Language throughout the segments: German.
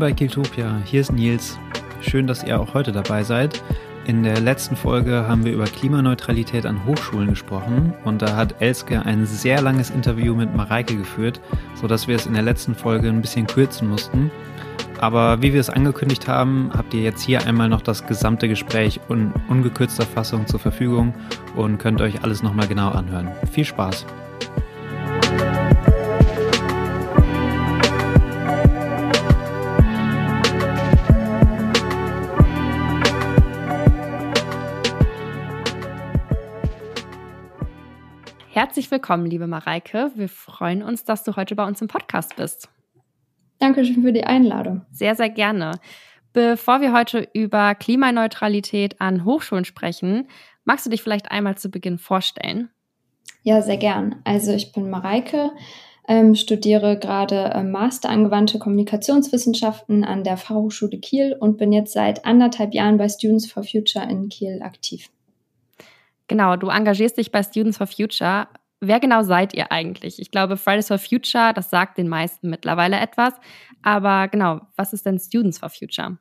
bei Kiltopia, hier ist Nils. Schön, dass ihr auch heute dabei seid. In der letzten Folge haben wir über Klimaneutralität an Hochschulen gesprochen und da hat Elske ein sehr langes Interview mit Mareike geführt, sodass wir es in der letzten Folge ein bisschen kürzen mussten. Aber wie wir es angekündigt haben, habt ihr jetzt hier einmal noch das gesamte Gespräch in ungekürzter Fassung zur Verfügung und könnt euch alles nochmal genau anhören. Viel Spaß! Herzlich willkommen, liebe Mareike. Wir freuen uns, dass du heute bei uns im Podcast bist. Dankeschön für die Einladung. Sehr, sehr gerne. Bevor wir heute über Klimaneutralität an Hochschulen sprechen, magst du dich vielleicht einmal zu Beginn vorstellen? Ja, sehr gern. Also ich bin Mareike, ähm, studiere gerade äh, Master angewandte Kommunikationswissenschaften an der Fachhochschule Kiel und bin jetzt seit anderthalb Jahren bei Students for Future in Kiel aktiv. Genau, du engagierst dich bei Students for Future. Wer genau seid ihr eigentlich? Ich glaube, Fridays for Future, das sagt den meisten mittlerweile etwas. Aber genau, was ist denn Students for Future?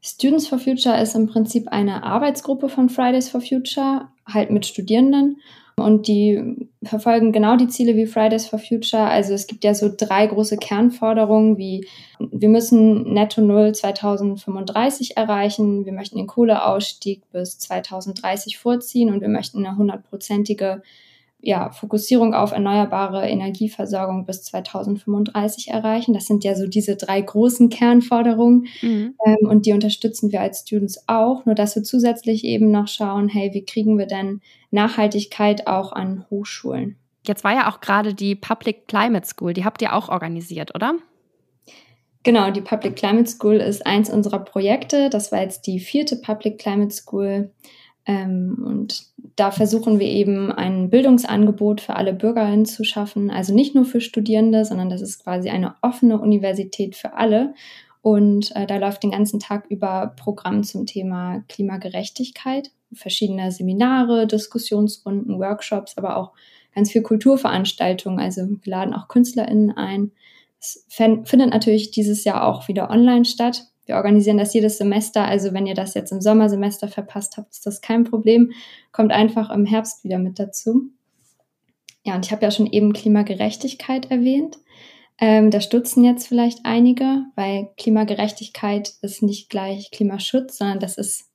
Students for Future ist im Prinzip eine Arbeitsgruppe von Fridays for Future, halt mit Studierenden. Und die verfolgen genau die Ziele wie Fridays for Future. Also es gibt ja so drei große Kernforderungen wie wir müssen Netto Null 2035 erreichen, wir möchten den Kohleausstieg bis 2030 vorziehen und wir möchten eine hundertprozentige ja, Fokussierung auf erneuerbare Energieversorgung bis 2035 erreichen. Das sind ja so diese drei großen Kernforderungen mhm. ähm, und die unterstützen wir als Students auch, nur dass wir zusätzlich eben noch schauen, hey, wie kriegen wir denn Nachhaltigkeit auch an Hochschulen? Jetzt war ja auch gerade die Public Climate School, die habt ihr auch organisiert, oder? Genau, die Public Climate School ist eins unserer Projekte. Das war jetzt die vierte Public Climate School und da versuchen wir eben ein Bildungsangebot für alle Bürgerinnen zu schaffen. Also nicht nur für Studierende, sondern das ist quasi eine offene Universität für alle. Und äh, da läuft den ganzen Tag über Programm zum Thema Klimagerechtigkeit, verschiedene Seminare, Diskussionsrunden, Workshops, aber auch ganz viel Kulturveranstaltungen. Also wir laden auch KünstlerInnen ein. Es findet natürlich dieses Jahr auch wieder online statt. Wir organisieren das jedes Semester. Also wenn ihr das jetzt im Sommersemester verpasst habt, ist das kein Problem. Kommt einfach im Herbst wieder mit dazu. Ja, und ich habe ja schon eben Klimagerechtigkeit erwähnt. Ähm, da stutzen jetzt vielleicht einige, weil Klimagerechtigkeit ist nicht gleich Klimaschutz, sondern das ist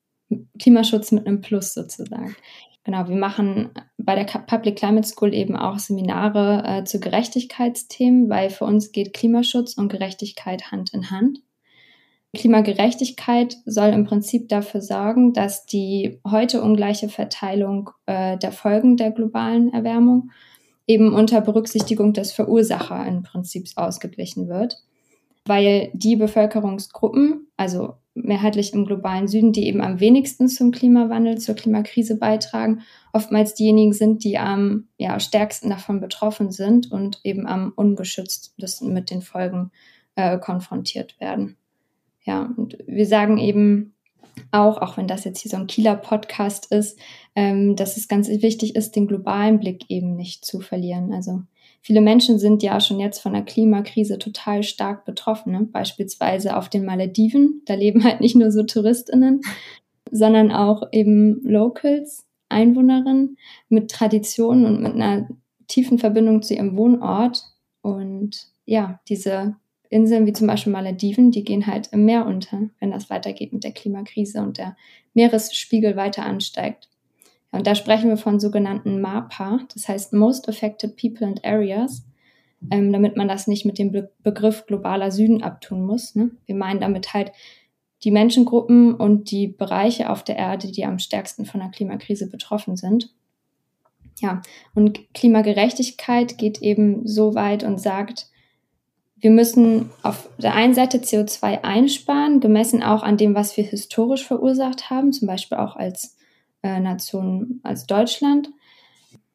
Klimaschutz mit einem Plus sozusagen. Genau, wir machen bei der Public Climate School eben auch Seminare äh, zu Gerechtigkeitsthemen, weil für uns geht Klimaschutz und Gerechtigkeit Hand in Hand. Klimagerechtigkeit soll im Prinzip dafür sorgen, dass die heute ungleiche Verteilung äh, der Folgen der globalen Erwärmung eben unter Berücksichtigung des Verursacher im Prinzip ausgeglichen wird, weil die Bevölkerungsgruppen, also mehrheitlich im globalen Süden, die eben am wenigsten zum Klimawandel, zur Klimakrise beitragen, oftmals diejenigen sind, die am ja, stärksten davon betroffen sind und eben am ungeschütztesten mit den Folgen äh, konfrontiert werden. Ja, und wir sagen eben auch, auch wenn das jetzt hier so ein Kieler Podcast ist, ähm, dass es ganz wichtig ist, den globalen Blick eben nicht zu verlieren. Also viele Menschen sind ja schon jetzt von der Klimakrise total stark betroffen. Ne? Beispielsweise auf den Malediven, da leben halt nicht nur so Touristinnen, sondern auch eben Locals, Einwohnerinnen mit Traditionen und mit einer tiefen Verbindung zu ihrem Wohnort. Und ja, diese Inseln wie zum Beispiel Malediven, die gehen halt im Meer unter, wenn das weitergeht mit der Klimakrise und der Meeresspiegel weiter ansteigt. Und da sprechen wir von sogenannten MAPA, das heißt Most Affected People and Areas, ähm, damit man das nicht mit dem Be Begriff globaler Süden abtun muss. Ne? Wir meinen damit halt die Menschengruppen und die Bereiche auf der Erde, die am stärksten von der Klimakrise betroffen sind. Ja, und Klimagerechtigkeit geht eben so weit und sagt, wir müssen auf der einen Seite CO2 einsparen, gemessen auch an dem, was wir historisch verursacht haben, zum Beispiel auch als äh, Nation, als Deutschland.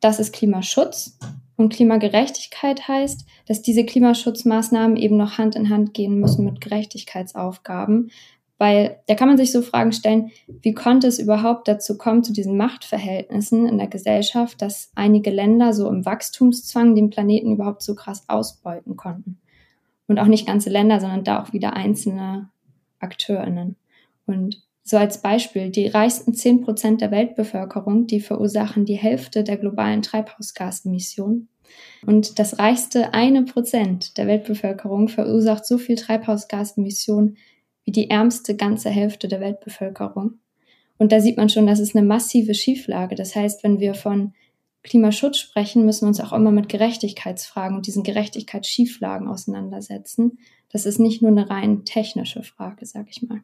Das ist Klimaschutz. Und Klimagerechtigkeit heißt, dass diese Klimaschutzmaßnahmen eben noch Hand in Hand gehen müssen mit Gerechtigkeitsaufgaben. Weil da kann man sich so Fragen stellen, wie konnte es überhaupt dazu kommen, zu diesen Machtverhältnissen in der Gesellschaft, dass einige Länder so im Wachstumszwang den Planeten überhaupt so krass ausbeuten konnten. Und auch nicht ganze Länder, sondern da auch wieder einzelne AkteurInnen. Und so als Beispiel, die reichsten 10 Prozent der Weltbevölkerung, die verursachen die Hälfte der globalen Treibhausgasemissionen. Und das reichste eine Prozent der Weltbevölkerung verursacht so viel Treibhausgasemissionen wie die ärmste ganze Hälfte der Weltbevölkerung. Und da sieht man schon, das ist eine massive Schieflage. Das heißt, wenn wir von Klimaschutz sprechen, müssen wir uns auch immer mit Gerechtigkeitsfragen und diesen Gerechtigkeitsschieflagen auseinandersetzen. Das ist nicht nur eine rein technische Frage, sag ich mal.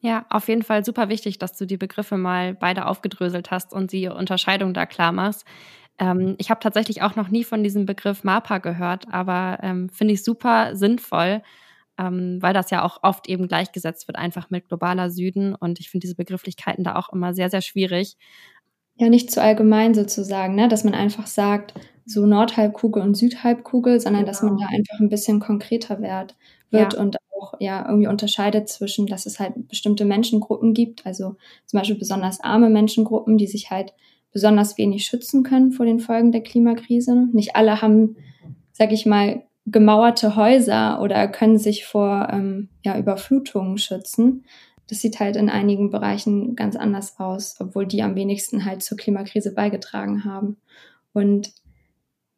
Ja, auf jeden Fall super wichtig, dass du die Begriffe mal beide aufgedröselt hast und die Unterscheidung da klar machst. Ähm, ich habe tatsächlich auch noch nie von diesem Begriff MAPA gehört, aber ähm, finde ich super sinnvoll, ähm, weil das ja auch oft eben gleichgesetzt wird, einfach mit globaler Süden. Und ich finde diese Begrifflichkeiten da auch immer sehr, sehr schwierig. Ja, nicht zu allgemein sozusagen, ne? dass man einfach sagt, so Nordhalbkugel und Südhalbkugel, sondern genau. dass man genau. da einfach ein bisschen konkreter wird, wird ja. und auch ja irgendwie unterscheidet zwischen, dass es halt bestimmte Menschengruppen gibt, also zum Beispiel besonders arme Menschengruppen, die sich halt besonders wenig schützen können vor den Folgen der Klimakrise. Nicht alle haben, sag ich mal, gemauerte Häuser oder können sich vor ähm, ja, Überflutungen schützen. Das sieht halt in einigen Bereichen ganz anders aus, obwohl die am wenigsten halt zur Klimakrise beigetragen haben. Und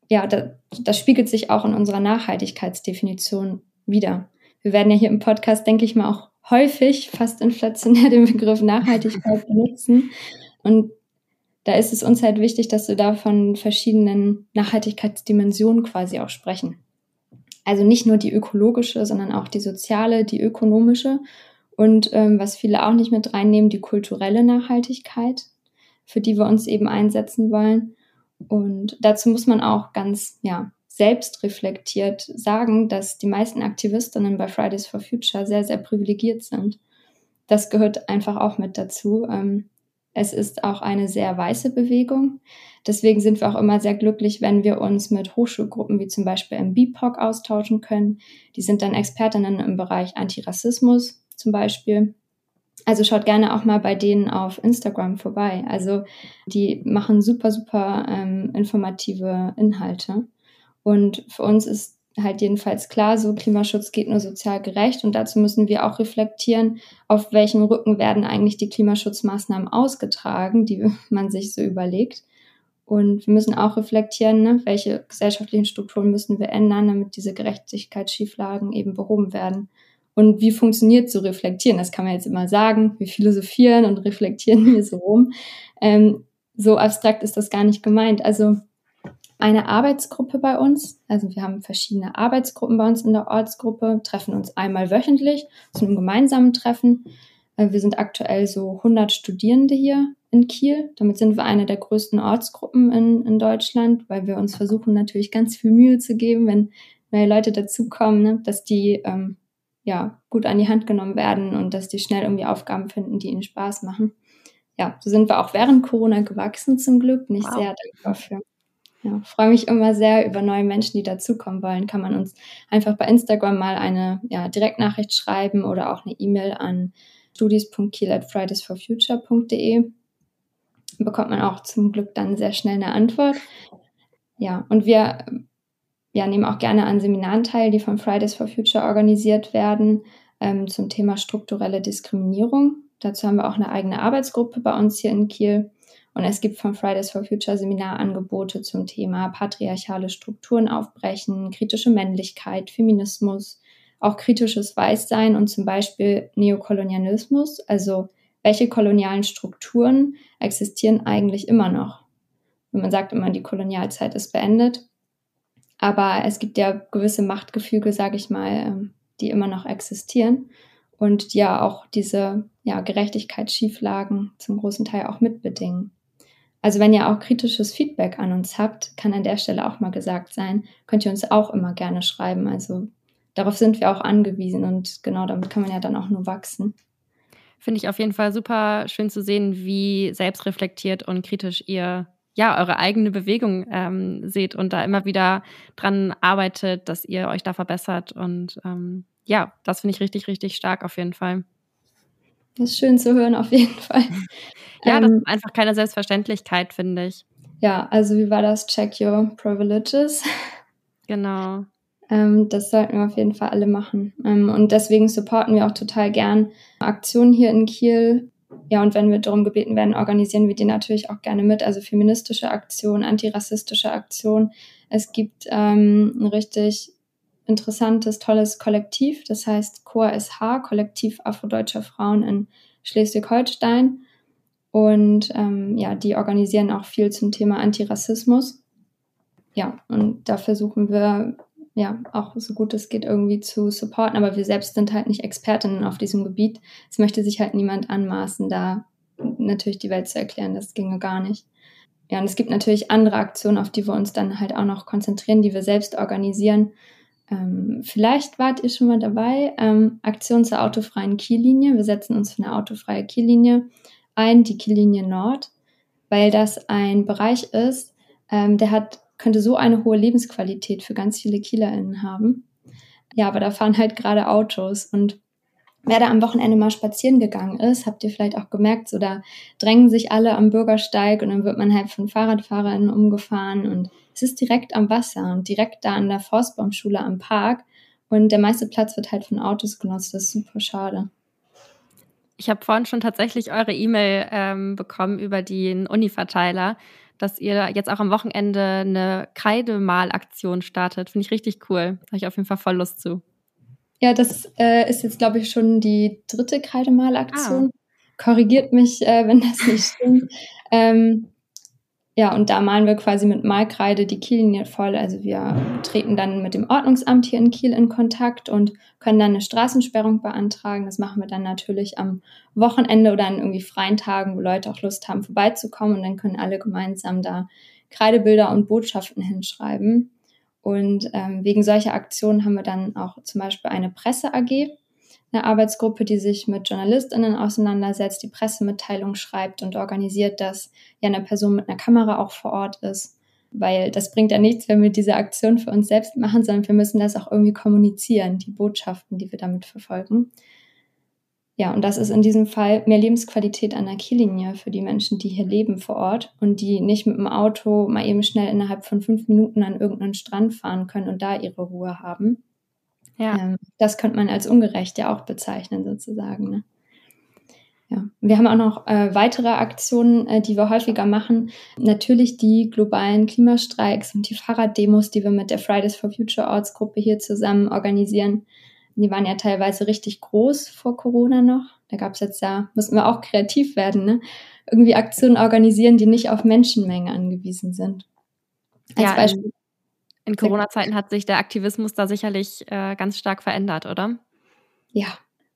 ja, das, das spiegelt sich auch in unserer Nachhaltigkeitsdefinition wieder. Wir werden ja hier im Podcast, denke ich mal, auch häufig fast inflationär den Begriff Nachhaltigkeit benutzen. Und da ist es uns halt wichtig, dass wir da von verschiedenen Nachhaltigkeitsdimensionen quasi auch sprechen. Also nicht nur die ökologische, sondern auch die soziale, die ökonomische und ähm, was viele auch nicht mit reinnehmen, die kulturelle Nachhaltigkeit, für die wir uns eben einsetzen wollen. Und dazu muss man auch ganz, ja, selbst reflektiert sagen, dass die meisten Aktivistinnen bei Fridays for Future sehr, sehr privilegiert sind. Das gehört einfach auch mit dazu. Ähm, es ist auch eine sehr weiße Bewegung. Deswegen sind wir auch immer sehr glücklich, wenn wir uns mit Hochschulgruppen wie zum Beispiel im BIPOC austauschen können. Die sind dann Expertinnen im Bereich Antirassismus zum Beispiel. Also schaut gerne auch mal bei denen auf Instagram vorbei. Also die machen super, super ähm, informative Inhalte. Und für uns ist halt jedenfalls klar, so Klimaschutz geht nur sozial gerecht und dazu müssen wir auch reflektieren, auf welchem Rücken werden eigentlich die Klimaschutzmaßnahmen ausgetragen, die man sich so überlegt. Und wir müssen auch reflektieren, ne, welche gesellschaftlichen Strukturen müssen wir ändern, damit diese Gerechtigkeitsschieflagen eben behoben werden. Und wie funktioniert so reflektieren? Das kann man jetzt immer sagen. Wir philosophieren und reflektieren hier so rum. Ähm, so abstrakt ist das gar nicht gemeint. Also eine Arbeitsgruppe bei uns. Also wir haben verschiedene Arbeitsgruppen bei uns in der Ortsgruppe, treffen uns einmal wöchentlich zu einem gemeinsamen Treffen. Äh, wir sind aktuell so 100 Studierende hier in Kiel. Damit sind wir eine der größten Ortsgruppen in, in Deutschland, weil wir uns versuchen natürlich ganz viel Mühe zu geben, wenn neue Leute dazukommen, ne, dass die ähm, ja gut an die Hand genommen werden und dass die schnell irgendwie Aufgaben finden, die ihnen Spaß machen. Ja, so sind wir auch während Corona gewachsen zum Glück. Nicht wow. sehr dankbar für. Ja, freue mich immer sehr über neue Menschen, die dazukommen wollen. Kann man uns einfach bei Instagram mal eine ja, Direktnachricht schreiben oder auch eine E-Mail an studies.kiel@fridaysforfuture.de. Bekommt man auch zum Glück dann sehr schnell eine Antwort. Ja, und wir ja, nehmen auch gerne an Seminaren teil, die von Fridays for Future organisiert werden ähm, zum Thema strukturelle Diskriminierung. Dazu haben wir auch eine eigene Arbeitsgruppe bei uns hier in Kiel. Und es gibt von Fridays for Future Seminarangebote zum Thema patriarchale Strukturen aufbrechen, kritische Männlichkeit, Feminismus, auch kritisches Weißsein und zum Beispiel Neokolonialismus. Also welche kolonialen Strukturen existieren eigentlich immer noch? Und man sagt immer, die Kolonialzeit ist beendet. Aber es gibt ja gewisse Machtgefüge, sage ich mal, ähm, die immer noch existieren und die ja auch diese ja, Gerechtigkeitsschieflagen zum großen Teil auch mitbedingen. Also wenn ihr auch kritisches Feedback an uns habt, kann an der Stelle auch mal gesagt sein, könnt ihr uns auch immer gerne schreiben. Also darauf sind wir auch angewiesen und genau damit kann man ja dann auch nur wachsen. Finde ich auf jeden Fall super schön zu sehen, wie selbstreflektiert und kritisch ihr ja eure eigene Bewegung ähm, seht und da immer wieder dran arbeitet, dass ihr euch da verbessert. Und ähm, ja, das finde ich richtig, richtig stark auf jeden Fall. Das ist schön zu hören, auf jeden Fall. ja, das ähm, ist einfach keine Selbstverständlichkeit, finde ich. Ja, also wie war das? Check your privileges. Genau. Ähm, das sollten wir auf jeden Fall alle machen. Ähm, und deswegen supporten wir auch total gern Aktionen hier in Kiel. Ja, und wenn wir darum gebeten werden, organisieren wir die natürlich auch gerne mit. Also feministische Aktionen, antirassistische Aktionen. Es gibt ähm, ein richtig interessantes, tolles Kollektiv, das heißt CORSH, Kollektiv Afrodeutscher Frauen in Schleswig-Holstein. Und ähm, ja, die organisieren auch viel zum Thema Antirassismus. Ja, und da versuchen wir ja auch so gut es geht irgendwie zu supporten, aber wir selbst sind halt nicht Expertinnen auf diesem Gebiet. Es möchte sich halt niemand anmaßen, da natürlich die Welt zu erklären, das ginge gar nicht. Ja, und es gibt natürlich andere Aktionen, auf die wir uns dann halt auch noch konzentrieren, die wir selbst organisieren. Ähm, vielleicht wart ihr schon mal dabei. Ähm, Aktion zur autofreien Kiellinie. Wir setzen uns für eine autofreie Kiellinie ein, die Kiellinie Nord, weil das ein Bereich ist, ähm, der hat, könnte so eine hohe Lebensqualität für ganz viele KielerInnen haben. Ja, aber da fahren halt gerade Autos und wer da am Wochenende mal spazieren gegangen ist, habt ihr vielleicht auch gemerkt, so da drängen sich alle am Bürgersteig und dann wird man halt von FahrradfahrerInnen umgefahren und es ist direkt am Wasser und direkt da an der Forstbaumschule am Park und der meiste Platz wird halt von Autos genutzt. Das ist super schade. Ich habe vorhin schon tatsächlich eure E-Mail ähm, bekommen über den Uni-Verteiler, dass ihr jetzt auch am Wochenende eine Kreidemalaktion startet. Finde ich richtig cool. Da habe ich auf jeden Fall voll Lust zu. Ja, das äh, ist jetzt, glaube ich, schon die dritte Kreidemalaktion. Ah. Korrigiert mich, äh, wenn das nicht stimmt. ähm, ja, und da malen wir quasi mit Malkreide die Kiellinie voll. Also wir treten dann mit dem Ordnungsamt hier in Kiel in Kontakt und können dann eine Straßensperrung beantragen. Das machen wir dann natürlich am Wochenende oder an irgendwie freien Tagen, wo Leute auch Lust haben, vorbeizukommen. Und dann können alle gemeinsam da Kreidebilder und Botschaften hinschreiben. Und ähm, wegen solcher Aktionen haben wir dann auch zum Beispiel eine Presse AG eine Arbeitsgruppe, die sich mit JournalistInnen auseinandersetzt, die Pressemitteilung schreibt und organisiert, dass ja eine Person mit einer Kamera auch vor Ort ist. Weil das bringt ja nichts, wenn wir diese Aktion für uns selbst machen, sondern wir müssen das auch irgendwie kommunizieren, die Botschaften, die wir damit verfolgen. Ja, und das ist in diesem Fall mehr Lebensqualität an der Kiellinie für die Menschen, die hier leben vor Ort und die nicht mit dem Auto mal eben schnell innerhalb von fünf Minuten an irgendeinen Strand fahren können und da ihre Ruhe haben. Ja. Ähm, das könnte man als ungerecht ja auch bezeichnen, sozusagen. Ne? Ja. Wir haben auch noch äh, weitere Aktionen, äh, die wir häufiger machen. Natürlich die globalen Klimastreiks und die Fahrraddemos, die wir mit der Fridays for Future Ortsgruppe hier zusammen organisieren. Die waren ja teilweise richtig groß vor Corona noch. Da gab es jetzt ja, müssen wir auch kreativ werden, ne? Irgendwie Aktionen organisieren, die nicht auf Menschenmengen angewiesen sind. Als ja, Beispiel in Corona-Zeiten hat sich der Aktivismus da sicherlich äh, ganz stark verändert, oder? Ja,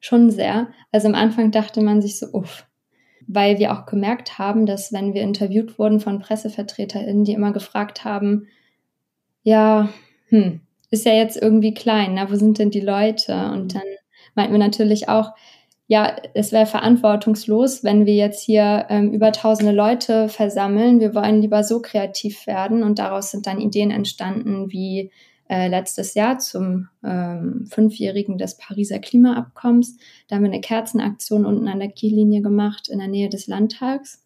schon sehr. Also am Anfang dachte man sich so, uff, weil wir auch gemerkt haben, dass wenn wir interviewt wurden von PressevertreterInnen, die immer gefragt haben, ja, hm, ist ja jetzt irgendwie klein, na, wo sind denn die Leute? Und dann meinten wir natürlich auch, ja, es wäre verantwortungslos, wenn wir jetzt hier ähm, über tausende Leute versammeln. Wir wollen lieber so kreativ werden und daraus sind dann Ideen entstanden wie äh, letztes Jahr zum ähm, Fünfjährigen des Pariser Klimaabkommens. Da haben wir eine Kerzenaktion unten an der Kiellinie gemacht in der Nähe des Landtags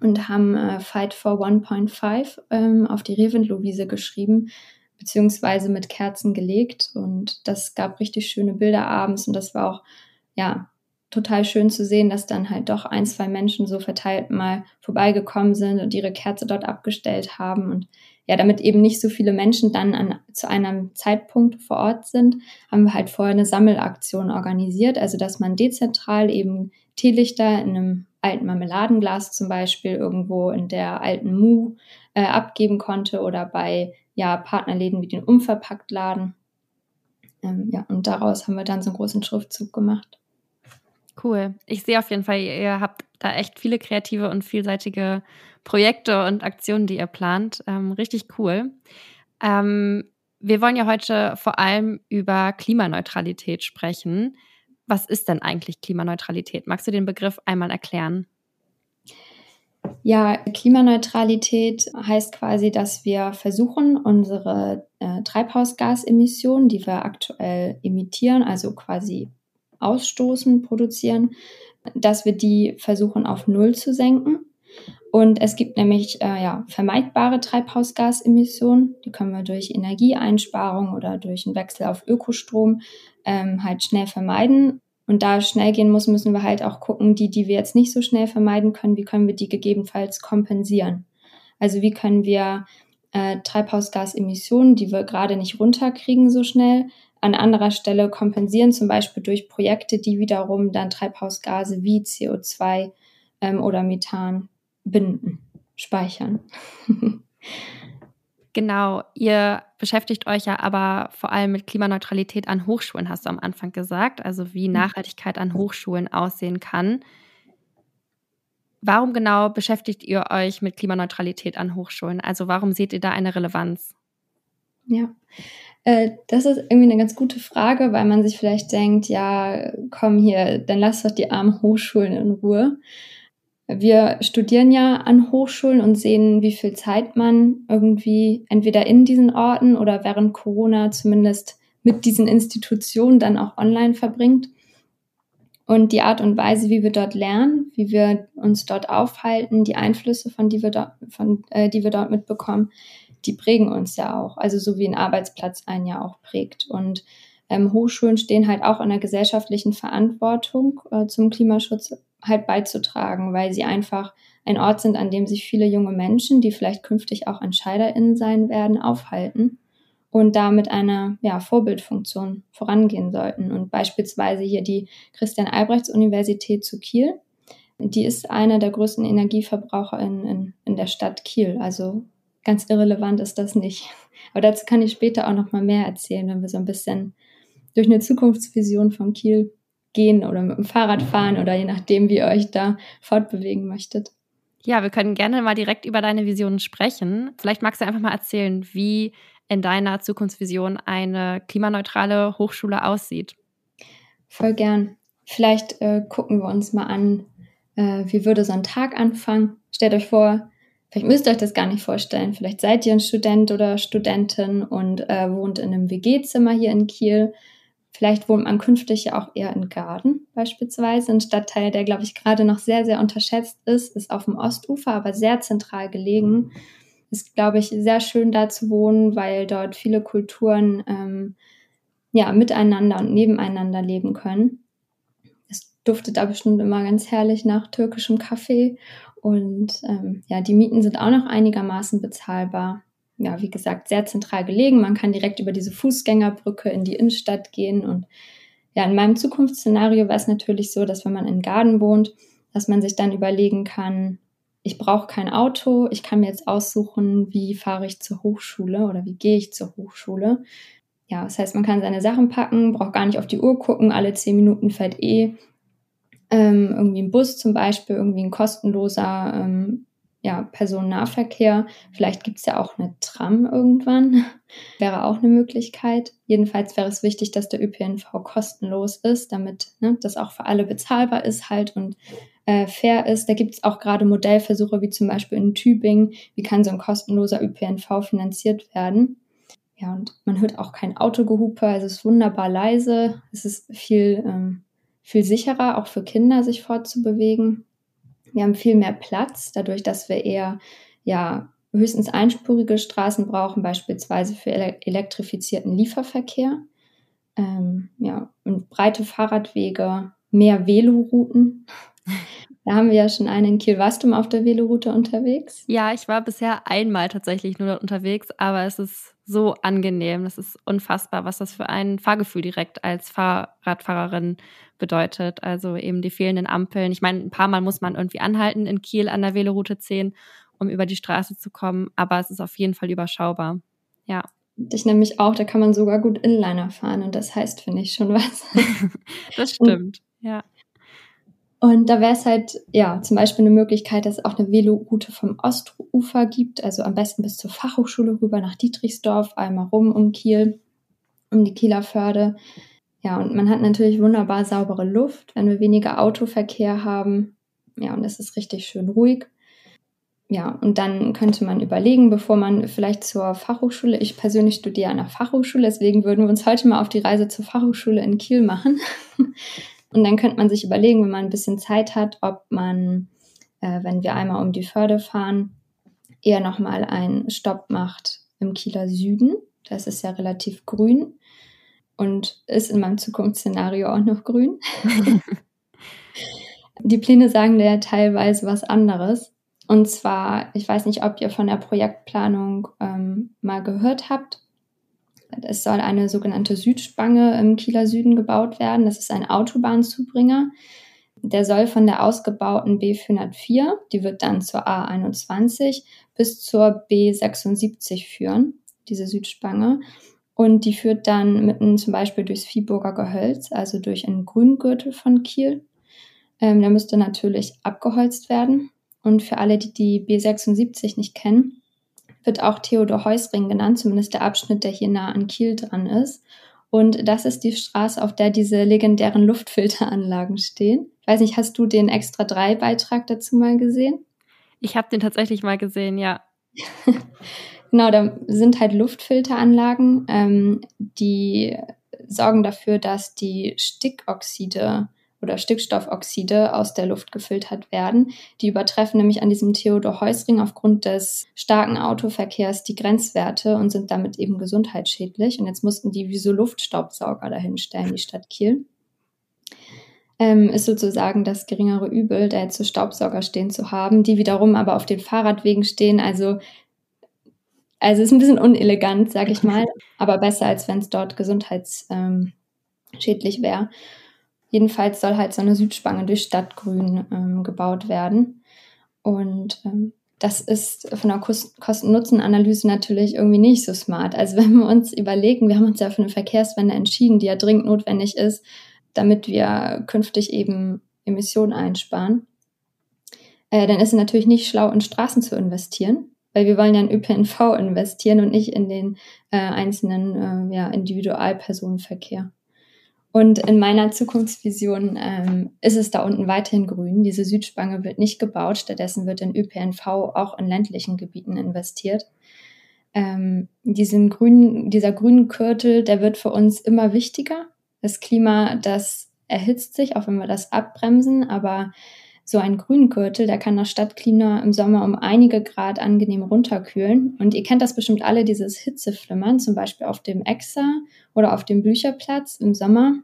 und haben äh, Fight for 1.5 ähm, auf die Reventlow-Wiese geschrieben beziehungsweise mit Kerzen gelegt und das gab richtig schöne Bilder abends und das war auch ja total schön zu sehen, dass dann halt doch ein, zwei Menschen so verteilt mal vorbeigekommen sind und ihre Kerze dort abgestellt haben. Und ja, damit eben nicht so viele Menschen dann an, zu einem Zeitpunkt vor Ort sind, haben wir halt vorher eine Sammelaktion organisiert. Also, dass man dezentral eben Teelichter in einem alten Marmeladenglas zum Beispiel irgendwo in der alten Mu äh, abgeben konnte oder bei ja, Partnerläden wie den Umverpacktladen. Ähm, ja, und daraus haben wir dann so einen großen Schriftzug gemacht. Cool. Ich sehe auf jeden Fall, ihr habt da echt viele kreative und vielseitige Projekte und Aktionen, die ihr plant. Ähm, richtig cool. Ähm, wir wollen ja heute vor allem über Klimaneutralität sprechen. Was ist denn eigentlich Klimaneutralität? Magst du den Begriff einmal erklären? Ja, Klimaneutralität heißt quasi, dass wir versuchen, unsere äh, Treibhausgasemissionen, die wir aktuell emittieren, also quasi ausstoßen, produzieren, dass wir die versuchen auf Null zu senken. Und es gibt nämlich äh, ja, vermeidbare Treibhausgasemissionen. Die können wir durch Energieeinsparung oder durch einen Wechsel auf Ökostrom ähm, halt schnell vermeiden. Und da schnell gehen muss, müssen wir halt auch gucken, die, die wir jetzt nicht so schnell vermeiden können, wie können wir die gegebenenfalls kompensieren. Also wie können wir äh, Treibhausgasemissionen, die wir gerade nicht runterkriegen so schnell, an anderer Stelle kompensieren, zum Beispiel durch Projekte, die wiederum dann Treibhausgase wie CO2 ähm, oder Methan binden, speichern. Genau, ihr beschäftigt euch ja aber vor allem mit Klimaneutralität an Hochschulen, hast du am Anfang gesagt, also wie mhm. Nachhaltigkeit an Hochschulen aussehen kann. Warum genau beschäftigt ihr euch mit Klimaneutralität an Hochschulen? Also warum seht ihr da eine Relevanz? Ja, äh, das ist irgendwie eine ganz gute Frage, weil man sich vielleicht denkt, ja, komm hier, dann lass doch die armen Hochschulen in Ruhe. Wir studieren ja an Hochschulen und sehen, wie viel Zeit man irgendwie entweder in diesen Orten oder während Corona zumindest mit diesen Institutionen dann auch online verbringt. Und die Art und Weise, wie wir dort lernen, wie wir uns dort aufhalten, die Einflüsse, von die wir dort, von, äh, die wir dort mitbekommen, die prägen uns ja auch. Also so wie ein Arbeitsplatz einen ja auch prägt. Und ähm, Hochschulen stehen halt auch in der gesellschaftlichen Verantwortung äh, zum Klimaschutz halt beizutragen, weil sie einfach ein Ort sind, an dem sich viele junge Menschen, die vielleicht künftig auch EntscheiderInnen sein werden, aufhalten und da mit einer ja, Vorbildfunktion vorangehen sollten. Und beispielsweise hier die Christian-Albrechts-Universität zu Kiel, die ist einer der größten Energieverbraucher in, in, in der Stadt Kiel. Also ganz irrelevant ist das nicht. Aber dazu kann ich später auch noch mal mehr erzählen, wenn wir so ein bisschen durch eine Zukunftsvision von Kiel gehen oder mit dem Fahrrad fahren oder je nachdem, wie ihr euch da fortbewegen möchtet. Ja, wir können gerne mal direkt über deine Visionen sprechen. Vielleicht magst du einfach mal erzählen, wie in deiner Zukunftsvision eine klimaneutrale Hochschule aussieht. Voll gern. Vielleicht äh, gucken wir uns mal an, äh, wie würde so ein Tag anfangen. Stellt euch vor, vielleicht müsst ihr euch das gar nicht vorstellen. Vielleicht seid ihr ein Student oder Studentin und äh, wohnt in einem WG-Zimmer hier in Kiel Vielleicht wohnt man künftig ja auch eher in Garden beispielsweise, ein Stadtteil, der, glaube ich, gerade noch sehr, sehr unterschätzt ist, ist auf dem Ostufer, aber sehr zentral gelegen. Ist, glaube ich, sehr schön da zu wohnen, weil dort viele Kulturen ähm, ja, miteinander und nebeneinander leben können. Es duftet da bestimmt immer ganz herrlich nach türkischem Kaffee und ähm, ja, die Mieten sind auch noch einigermaßen bezahlbar ja, wie gesagt, sehr zentral gelegen. Man kann direkt über diese Fußgängerbrücke in die Innenstadt gehen. Und ja, in meinem Zukunftsszenario war es natürlich so, dass wenn man in Garden wohnt, dass man sich dann überlegen kann, ich brauche kein Auto, ich kann mir jetzt aussuchen, wie fahre ich zur Hochschule oder wie gehe ich zur Hochschule. Ja, das heißt, man kann seine Sachen packen, braucht gar nicht auf die Uhr gucken, alle zehn Minuten fährt eh ähm, irgendwie ein Bus zum Beispiel, irgendwie ein kostenloser ähm, ja, Personennahverkehr. Vielleicht gibt es ja auch eine Tram irgendwann. wäre auch eine Möglichkeit. Jedenfalls wäre es wichtig, dass der ÖPNV kostenlos ist, damit ne, das auch für alle bezahlbar ist halt und äh, fair ist. Da gibt es auch gerade Modellversuche, wie zum Beispiel in Tübingen. Wie kann so ein kostenloser ÖPNV finanziert werden? Ja, und man hört auch kein Autogehupe. Also es ist wunderbar leise. Es ist viel, ähm, viel sicherer, auch für Kinder, sich fortzubewegen. Wir haben viel mehr Platz, dadurch, dass wir eher ja, höchstens einspurige Straßen brauchen, beispielsweise für elektrifizierten Lieferverkehr. Ähm, ja, und breite Fahrradwege, mehr Velorouten. Da haben wir ja schon einen in Kiel. Warst du mal auf der Veloroute unterwegs? Ja, ich war bisher einmal tatsächlich nur dort unterwegs, aber es ist so angenehm. Das ist unfassbar, was das für ein Fahrgefühl direkt als Fahrradfahrerin bedeutet. Also eben die fehlenden Ampeln. Ich meine, ein paar Mal muss man irgendwie anhalten in Kiel an der Veloroute 10, um über die Straße zu kommen, aber es ist auf jeden Fall überschaubar. Ja. Ich nämlich auch, da kann man sogar gut Inliner fahren und das heißt, finde ich, schon was. das stimmt, und, ja. Und da wäre es halt, ja, zum Beispiel eine Möglichkeit, dass es auch eine Veloroute vom Ostufer gibt, also am besten bis zur Fachhochschule rüber nach Dietrichsdorf, einmal rum um Kiel, um die Kieler Förde. Ja, und man hat natürlich wunderbar saubere Luft, wenn wir weniger Autoverkehr haben. Ja, und es ist richtig schön ruhig. Ja, und dann könnte man überlegen, bevor man vielleicht zur Fachhochschule, ich persönlich studiere an der Fachhochschule, deswegen würden wir uns heute mal auf die Reise zur Fachhochschule in Kiel machen. und dann könnte man sich überlegen, wenn man ein bisschen Zeit hat, ob man äh, wenn wir einmal um die Förde fahren, eher nochmal einen Stopp macht im Kieler Süden. Das ist ja relativ grün und ist in meinem Zukunftsszenario auch noch grün. die Pläne sagen ja teilweise was anderes. Und zwar, ich weiß nicht, ob ihr von der Projektplanung ähm, mal gehört habt. Es soll eine sogenannte Südspange im Kieler Süden gebaut werden. Das ist ein Autobahnzubringer. Der soll von der ausgebauten B404, die wird dann zur A21, bis zur B76 führen, diese Südspange. Und die führt dann mitten zum Beispiel durchs Viehburger Gehölz, also durch einen Grüngürtel von Kiel. Ähm, der müsste natürlich abgeholzt werden. Und für alle, die die B76 nicht kennen, wird auch Theodor-Heuss-Ring genannt, zumindest der Abschnitt, der hier nah an Kiel dran ist. Und das ist die Straße, auf der diese legendären Luftfilteranlagen stehen. Ich weiß nicht, hast du den extra 3 Beitrag dazu mal gesehen? Ich habe den tatsächlich mal gesehen, ja. genau, da sind halt Luftfilteranlagen, ähm, die sorgen dafür, dass die Stickoxide oder Stickstoffoxide aus der Luft gefiltert werden. Die übertreffen nämlich an diesem Theodor-Heuss-Ring aufgrund des starken Autoverkehrs die Grenzwerte und sind damit eben gesundheitsschädlich. Und jetzt mussten die wie so Luftstaubsauger dahinstellen, die Stadt Kiel. Ähm, ist sozusagen das geringere Übel, da jetzt so Staubsauger stehen zu haben, die wiederum aber auf den Fahrradwegen stehen. Also, also ist ein bisschen unelegant, sag ich mal, aber besser, als wenn es dort gesundheitsschädlich ähm, wäre. Jedenfalls soll halt so eine Südspange durch Stadtgrün ähm, gebaut werden. Und ähm, das ist von der Kosten-Nutzen-Analyse natürlich irgendwie nicht so smart. Also wenn wir uns überlegen, wir haben uns ja für eine Verkehrswende entschieden, die ja dringend notwendig ist, damit wir künftig eben Emissionen einsparen, äh, dann ist es natürlich nicht schlau, in Straßen zu investieren, weil wir wollen ja in ÖPNV investieren und nicht in den äh, einzelnen äh, ja, Individualpersonenverkehr. Und in meiner Zukunftsvision ähm, ist es da unten weiterhin grün. Diese Südspange wird nicht gebaut, stattdessen wird in ÖPNV auch in ländlichen Gebieten investiert. Ähm, diesen grünen, dieser grüne Gürtel, der wird für uns immer wichtiger. Das Klima, das erhitzt sich, auch wenn wir das abbremsen, aber so ein Grüngürtel, der kann das Stadtklima im Sommer um einige Grad angenehm runterkühlen. Und ihr kennt das bestimmt alle, dieses Hitzeflimmern, zum Beispiel auf dem Exa oder auf dem Blücherplatz im Sommer.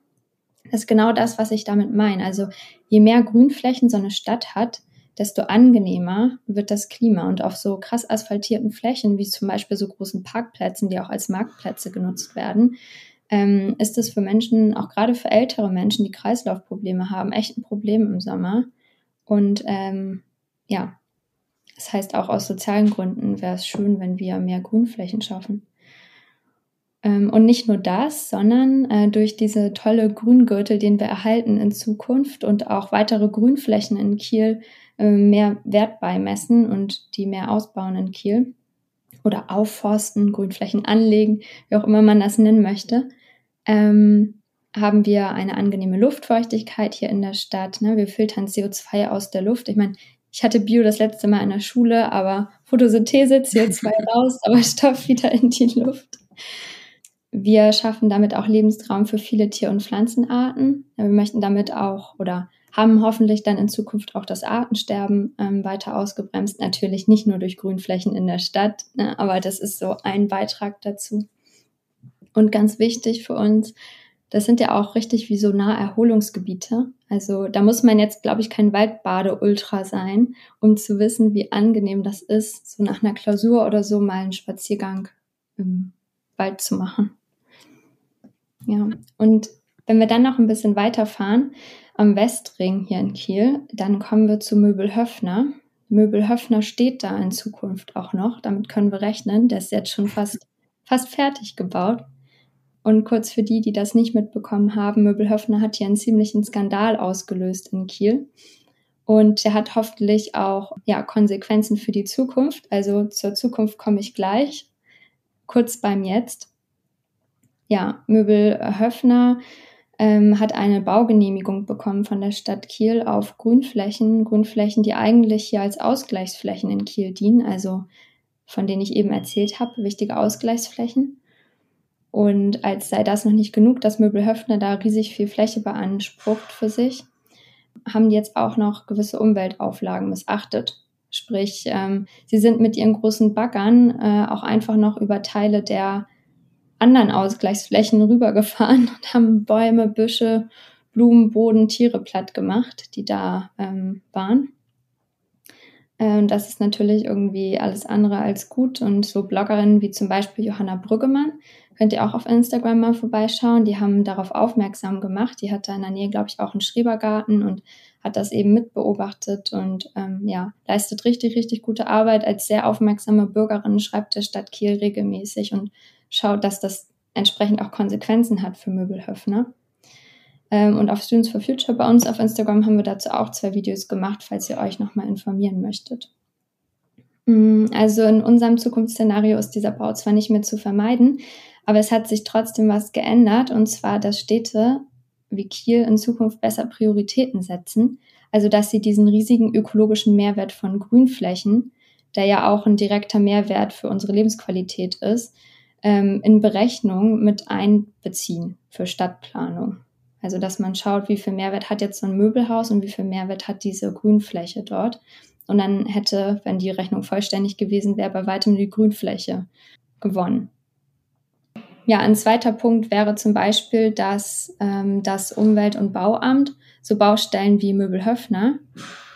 Das ist genau das, was ich damit meine. Also je mehr Grünflächen so eine Stadt hat, desto angenehmer wird das Klima. Und auf so krass asphaltierten Flächen, wie zum Beispiel so großen Parkplätzen, die auch als Marktplätze genutzt werden, ähm, ist es für Menschen, auch gerade für ältere Menschen, die Kreislaufprobleme haben, echt ein Problem im Sommer. Und ähm, ja, das heißt auch aus sozialen Gründen wäre es schön, wenn wir mehr Grünflächen schaffen. Ähm, und nicht nur das, sondern äh, durch diese tolle Grüngürtel, den wir erhalten in Zukunft und auch weitere Grünflächen in Kiel äh, mehr Wert beimessen und die mehr ausbauen in Kiel oder aufforsten, Grünflächen anlegen, wie auch immer man das nennen möchte, ähm, haben wir eine angenehme Luftfeuchtigkeit hier in der Stadt. Ne? Wir filtern CO2 aus der Luft. Ich meine, ich hatte Bio das letzte Mal in der Schule, aber Photosynthese, CO2 raus, aber Stoff wieder in die Luft. Wir schaffen damit auch Lebensraum für viele Tier- und Pflanzenarten. Wir möchten damit auch oder haben hoffentlich dann in Zukunft auch das Artensterben ähm, weiter ausgebremst. Natürlich nicht nur durch Grünflächen in der Stadt, ne, aber das ist so ein Beitrag dazu. Und ganz wichtig für uns, das sind ja auch richtig wie so Naherholungsgebiete. Also da muss man jetzt, glaube ich, kein Waldbade-Ultra sein, um zu wissen, wie angenehm das ist, so nach einer Klausur oder so mal einen Spaziergang im Wald zu machen. Ja, und wenn wir dann noch ein bisschen weiterfahren, am Westring hier in Kiel, dann kommen wir zu Möbelhöfner. Möbelhöfner steht da in Zukunft auch noch, damit können wir rechnen. Der ist jetzt schon fast, fast fertig gebaut. Und kurz für die, die das nicht mitbekommen haben, Möbelhöfner hat hier einen ziemlichen Skandal ausgelöst in Kiel. Und der hat hoffentlich auch ja, Konsequenzen für die Zukunft. Also zur Zukunft komme ich gleich. Kurz beim Jetzt. Ja, Möbelhöfner ähm, hat eine Baugenehmigung bekommen von der Stadt Kiel auf Grünflächen. Grünflächen, die eigentlich hier als Ausgleichsflächen in Kiel dienen, also von denen ich eben erzählt habe, wichtige Ausgleichsflächen. Und als sei das noch nicht genug, dass Möbelhöfner da riesig viel Fläche beansprucht für sich, haben jetzt auch noch gewisse Umweltauflagen missachtet. Sprich, ähm, sie sind mit ihren großen Baggern äh, auch einfach noch über Teile der anderen Ausgleichsflächen rübergefahren und haben Bäume, Büsche, Blumen, Boden, Tiere platt gemacht, die da ähm, waren. Äh, das ist natürlich irgendwie alles andere als gut. Und so Bloggerinnen wie zum Beispiel Johanna Brüggemann, könnt ihr auch auf Instagram mal vorbeischauen. Die haben darauf aufmerksam gemacht. Die hat da in der Nähe, glaube ich, auch einen Schrebergarten und hat das eben mitbeobachtet und ähm, ja, leistet richtig, richtig gute Arbeit als sehr aufmerksame Bürgerin, schreibt der Stadt Kiel regelmäßig und schaut, dass das entsprechend auch Konsequenzen hat für Möbelhöfner. Ähm, und auf Students for Future bei uns auf Instagram haben wir dazu auch zwei Videos gemacht, falls ihr euch nochmal informieren möchtet. Mm, also in unserem Zukunftsszenario ist dieser Bau zwar nicht mehr zu vermeiden, aber es hat sich trotzdem was geändert, und zwar, dass Städte wie Kiel in Zukunft besser Prioritäten setzen. Also, dass sie diesen riesigen ökologischen Mehrwert von Grünflächen, der ja auch ein direkter Mehrwert für unsere Lebensqualität ist, ähm, in Berechnung mit einbeziehen für Stadtplanung. Also, dass man schaut, wie viel Mehrwert hat jetzt so ein Möbelhaus und wie viel Mehrwert hat diese Grünfläche dort. Und dann hätte, wenn die Rechnung vollständig gewesen wäre, bei weitem die Grünfläche gewonnen. Ja, ein zweiter Punkt wäre zum Beispiel, dass ähm, das Umwelt- und Bauamt so Baustellen wie Möbelhöfner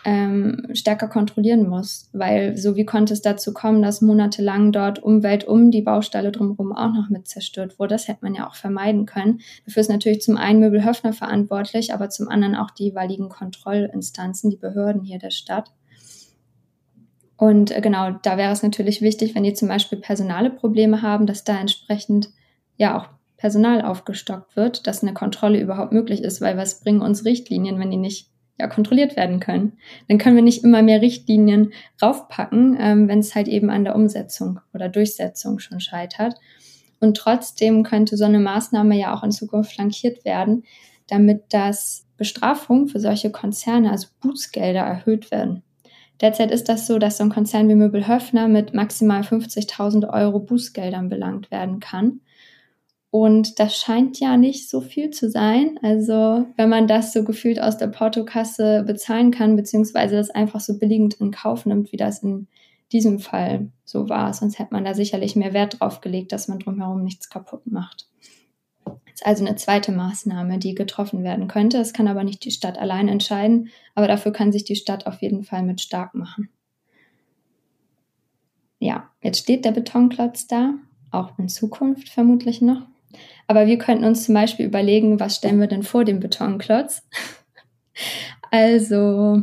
ähm, stärker kontrollieren muss, weil so wie konnte es dazu kommen, dass monatelang dort Umwelt um die Baustelle drumherum auch noch mit zerstört wurde. Das hätte man ja auch vermeiden können. Dafür ist natürlich zum einen Möbelhöfner verantwortlich, aber zum anderen auch die jeweiligen Kontrollinstanzen, die Behörden hier der Stadt. Und äh, genau, da wäre es natürlich wichtig, wenn die zum Beispiel personale Probleme haben, dass da entsprechend ja auch Personal aufgestockt wird, dass eine Kontrolle überhaupt möglich ist, weil was bringen uns Richtlinien, wenn die nicht ja, kontrolliert werden können? Dann können wir nicht immer mehr Richtlinien raufpacken, ähm, wenn es halt eben an der Umsetzung oder Durchsetzung schon scheitert. Und trotzdem könnte so eine Maßnahme ja auch in Zukunft flankiert werden, damit das Bestrafung für solche Konzerne, also Bußgelder, erhöht werden. Derzeit ist das so, dass so ein Konzern wie Möbel Höfner mit maximal 50.000 Euro Bußgeldern belangt werden kann. Und das scheint ja nicht so viel zu sein. Also wenn man das so gefühlt aus der Portokasse bezahlen kann, beziehungsweise das einfach so billigend in Kauf nimmt, wie das in diesem Fall so war. Sonst hätte man da sicherlich mehr Wert drauf gelegt, dass man drumherum nichts kaputt macht. Ist also eine zweite Maßnahme, die getroffen werden könnte. Das kann aber nicht die Stadt allein entscheiden, aber dafür kann sich die Stadt auf jeden Fall mit stark machen. Ja, jetzt steht der Betonklotz da, auch in Zukunft vermutlich noch. Aber wir könnten uns zum Beispiel überlegen, was stellen wir denn vor dem Betonklotz? also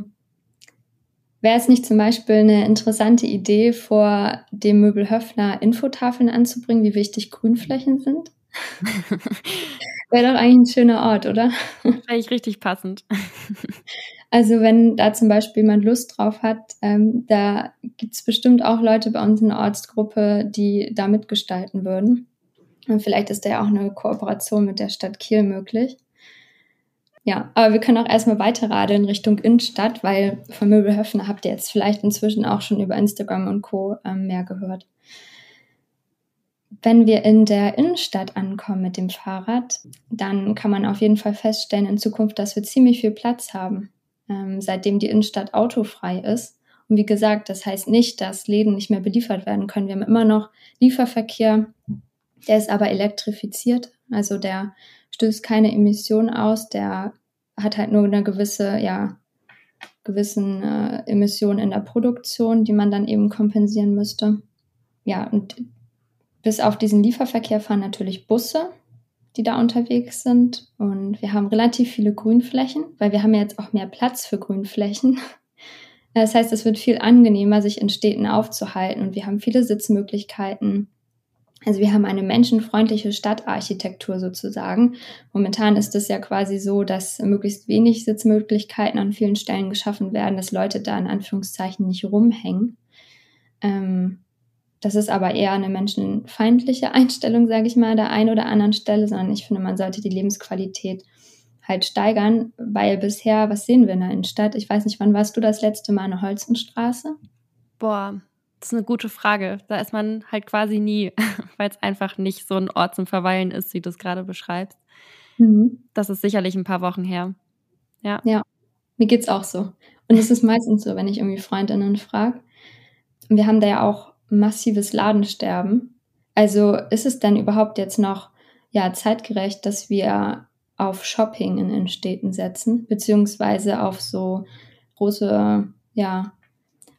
wäre es nicht zum Beispiel eine interessante Idee, vor dem Möbel Höfner Infotafeln anzubringen, wie wichtig Grünflächen sind? wäre doch eigentlich ein schöner Ort, oder? Wäre ich richtig passend. Also wenn da zum Beispiel jemand Lust drauf hat, ähm, da gibt es bestimmt auch Leute bei uns in der Ortsgruppe, die da mitgestalten würden. Und vielleicht ist da ja auch eine Kooperation mit der Stadt Kiel möglich. Ja, aber wir können auch erstmal weiter radeln Richtung Innenstadt, weil von Möbelhöfner habt ihr jetzt vielleicht inzwischen auch schon über Instagram und Co. Ähm, mehr gehört. Wenn wir in der Innenstadt ankommen mit dem Fahrrad, dann kann man auf jeden Fall feststellen in Zukunft, dass wir ziemlich viel Platz haben, ähm, seitdem die Innenstadt autofrei ist. Und wie gesagt, das heißt nicht, dass Läden nicht mehr beliefert werden können. Wir haben immer noch Lieferverkehr der ist aber elektrifiziert, also der stößt keine Emissionen aus, der hat halt nur eine gewisse, ja, gewissen äh, Emissionen in der Produktion, die man dann eben kompensieren müsste. Ja, und bis auf diesen Lieferverkehr fahren natürlich Busse, die da unterwegs sind. Und wir haben relativ viele Grünflächen, weil wir haben ja jetzt auch mehr Platz für Grünflächen. Das heißt, es wird viel angenehmer, sich in Städten aufzuhalten und wir haben viele Sitzmöglichkeiten. Also wir haben eine menschenfreundliche Stadtarchitektur sozusagen. Momentan ist es ja quasi so, dass möglichst wenig Sitzmöglichkeiten an vielen Stellen geschaffen werden, dass Leute da in Anführungszeichen nicht rumhängen. Ähm, das ist aber eher eine menschenfeindliche Einstellung, sage ich mal, an der einen oder anderen Stelle, sondern ich finde, man sollte die Lebensqualität halt steigern, weil bisher, was sehen wir in der Innenstadt? Ich weiß nicht, wann warst du das letzte Mal in der Holzenstraße? Boah, das ist eine gute Frage. Da ist man halt quasi nie, weil es einfach nicht so ein Ort zum Verweilen ist, wie du es gerade beschreibst. Mhm. Das ist sicherlich ein paar Wochen her. Ja. Ja. Mir geht's auch so. Und es ist meistens so, wenn ich irgendwie Freundinnen frage. Wir haben da ja auch massives Ladensterben. Also ist es denn überhaupt jetzt noch ja zeitgerecht, dass wir auf Shopping in Innenstädten setzen, beziehungsweise auf so große ja,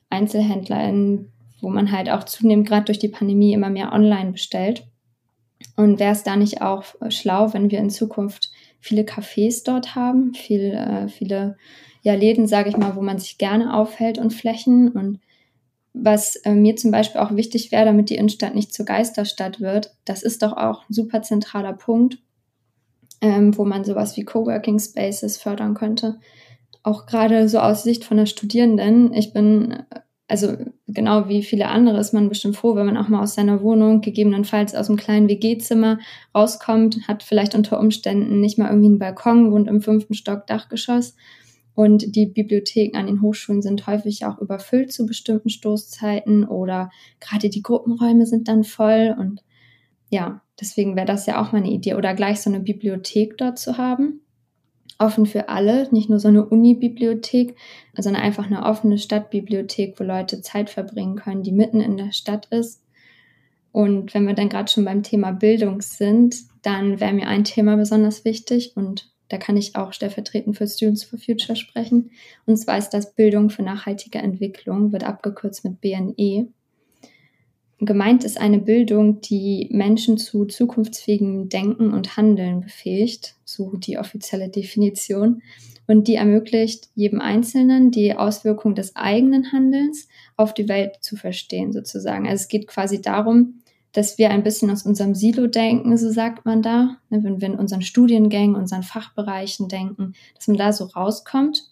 Einzelhändler, in, wo man halt auch zunehmend gerade durch die Pandemie immer mehr online bestellt. Und wäre es da nicht auch schlau, wenn wir in Zukunft viele Cafés dort haben, viel, äh, viele ja, Läden, sage ich mal, wo man sich gerne aufhält und Flächen. Und was äh, mir zum Beispiel auch wichtig wäre, damit die Innenstadt nicht zur Geisterstadt wird, das ist doch auch ein super zentraler Punkt, ähm, wo man sowas wie Coworking Spaces fördern könnte. Auch gerade so aus Sicht von der Studierenden. Ich bin, also genau wie viele andere, ist man bestimmt froh, wenn man auch mal aus seiner Wohnung, gegebenenfalls aus einem kleinen WG-Zimmer rauskommt, hat vielleicht unter Umständen nicht mal irgendwie einen Balkon, wohnt im fünften Stock Dachgeschoss. Und die Bibliotheken an den Hochschulen sind häufig auch überfüllt zu bestimmten Stoßzeiten oder gerade die Gruppenräume sind dann voll und ja, deswegen wäre das ja auch mal eine Idee. Oder gleich so eine Bibliothek dort zu haben. Offen für alle, nicht nur so eine Uni-Bibliothek, sondern einfach eine offene Stadtbibliothek, wo Leute Zeit verbringen können, die mitten in der Stadt ist. Und wenn wir dann gerade schon beim Thema Bildung sind, dann wäre mir ein Thema besonders wichtig und da kann ich auch stellvertretend für Students for Future sprechen. Und zwar ist das Bildung für nachhaltige Entwicklung, wird abgekürzt mit BNE. Gemeint ist eine Bildung, die Menschen zu zukunftsfähigem Denken und Handeln befähigt, so die offizielle Definition, und die ermöglicht jedem Einzelnen die Auswirkung des eigenen Handelns auf die Welt zu verstehen, sozusagen. Also es geht quasi darum, dass wir ein bisschen aus unserem Silo denken, so sagt man da, ne, wenn wir in unseren Studiengängen, unseren Fachbereichen denken, dass man da so rauskommt,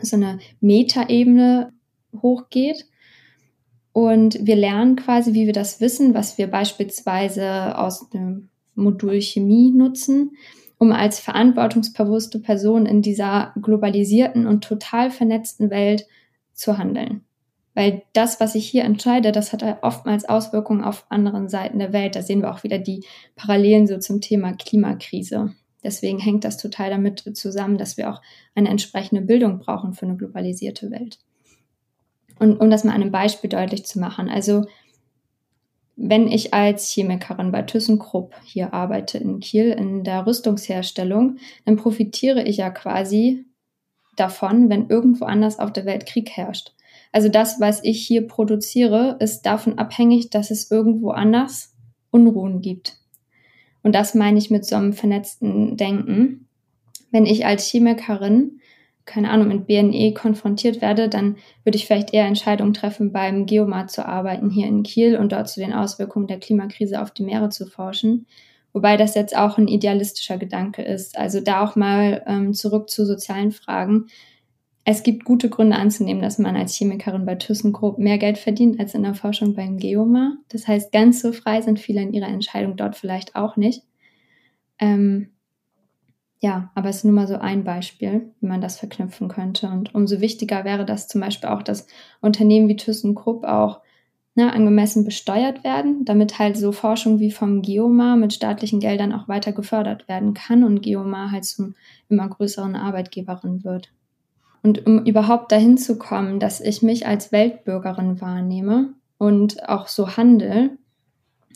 so eine Metaebene hochgeht und wir lernen quasi, wie wir das Wissen, was wir beispielsweise aus dem Modul Chemie nutzen, um als verantwortungsbewusste Person in dieser globalisierten und total vernetzten Welt zu handeln. Weil das, was ich hier entscheide, das hat oftmals Auswirkungen auf anderen Seiten der Welt. Da sehen wir auch wieder die Parallelen so zum Thema Klimakrise. Deswegen hängt das total damit zusammen, dass wir auch eine entsprechende Bildung brauchen für eine globalisierte Welt. Und um das mal an einem Beispiel deutlich zu machen, also wenn ich als Chemikerin bei ThyssenKrupp hier arbeite in Kiel in der Rüstungsherstellung, dann profitiere ich ja quasi davon, wenn irgendwo anders auf der Welt Krieg herrscht. Also das, was ich hier produziere, ist davon abhängig, dass es irgendwo anders Unruhen gibt. Und das meine ich mit so einem vernetzten Denken. Wenn ich als Chemikerin keine Ahnung, mit BNE konfrontiert werde, dann würde ich vielleicht eher Entscheidungen treffen, beim Geomar zu arbeiten hier in Kiel und dort zu den Auswirkungen der Klimakrise auf die Meere zu forschen. Wobei das jetzt auch ein idealistischer Gedanke ist. Also da auch mal ähm, zurück zu sozialen Fragen. Es gibt gute Gründe anzunehmen, dass man als Chemikerin bei ThyssenKrupp mehr Geld verdient als in der Forschung beim Geomar. Das heißt, ganz so frei sind viele in ihrer Entscheidung dort vielleicht auch nicht. Ähm, ja, aber es ist nur mal so ein Beispiel, wie man das verknüpfen könnte. Und umso wichtiger wäre das zum Beispiel auch, dass Unternehmen wie ThyssenKrupp auch ne, angemessen besteuert werden, damit halt so Forschung wie vom Geomar mit staatlichen Geldern auch weiter gefördert werden kann und Geomar halt zum immer größeren Arbeitgeberin wird. Und um überhaupt dahin zu kommen, dass ich mich als Weltbürgerin wahrnehme und auch so handle,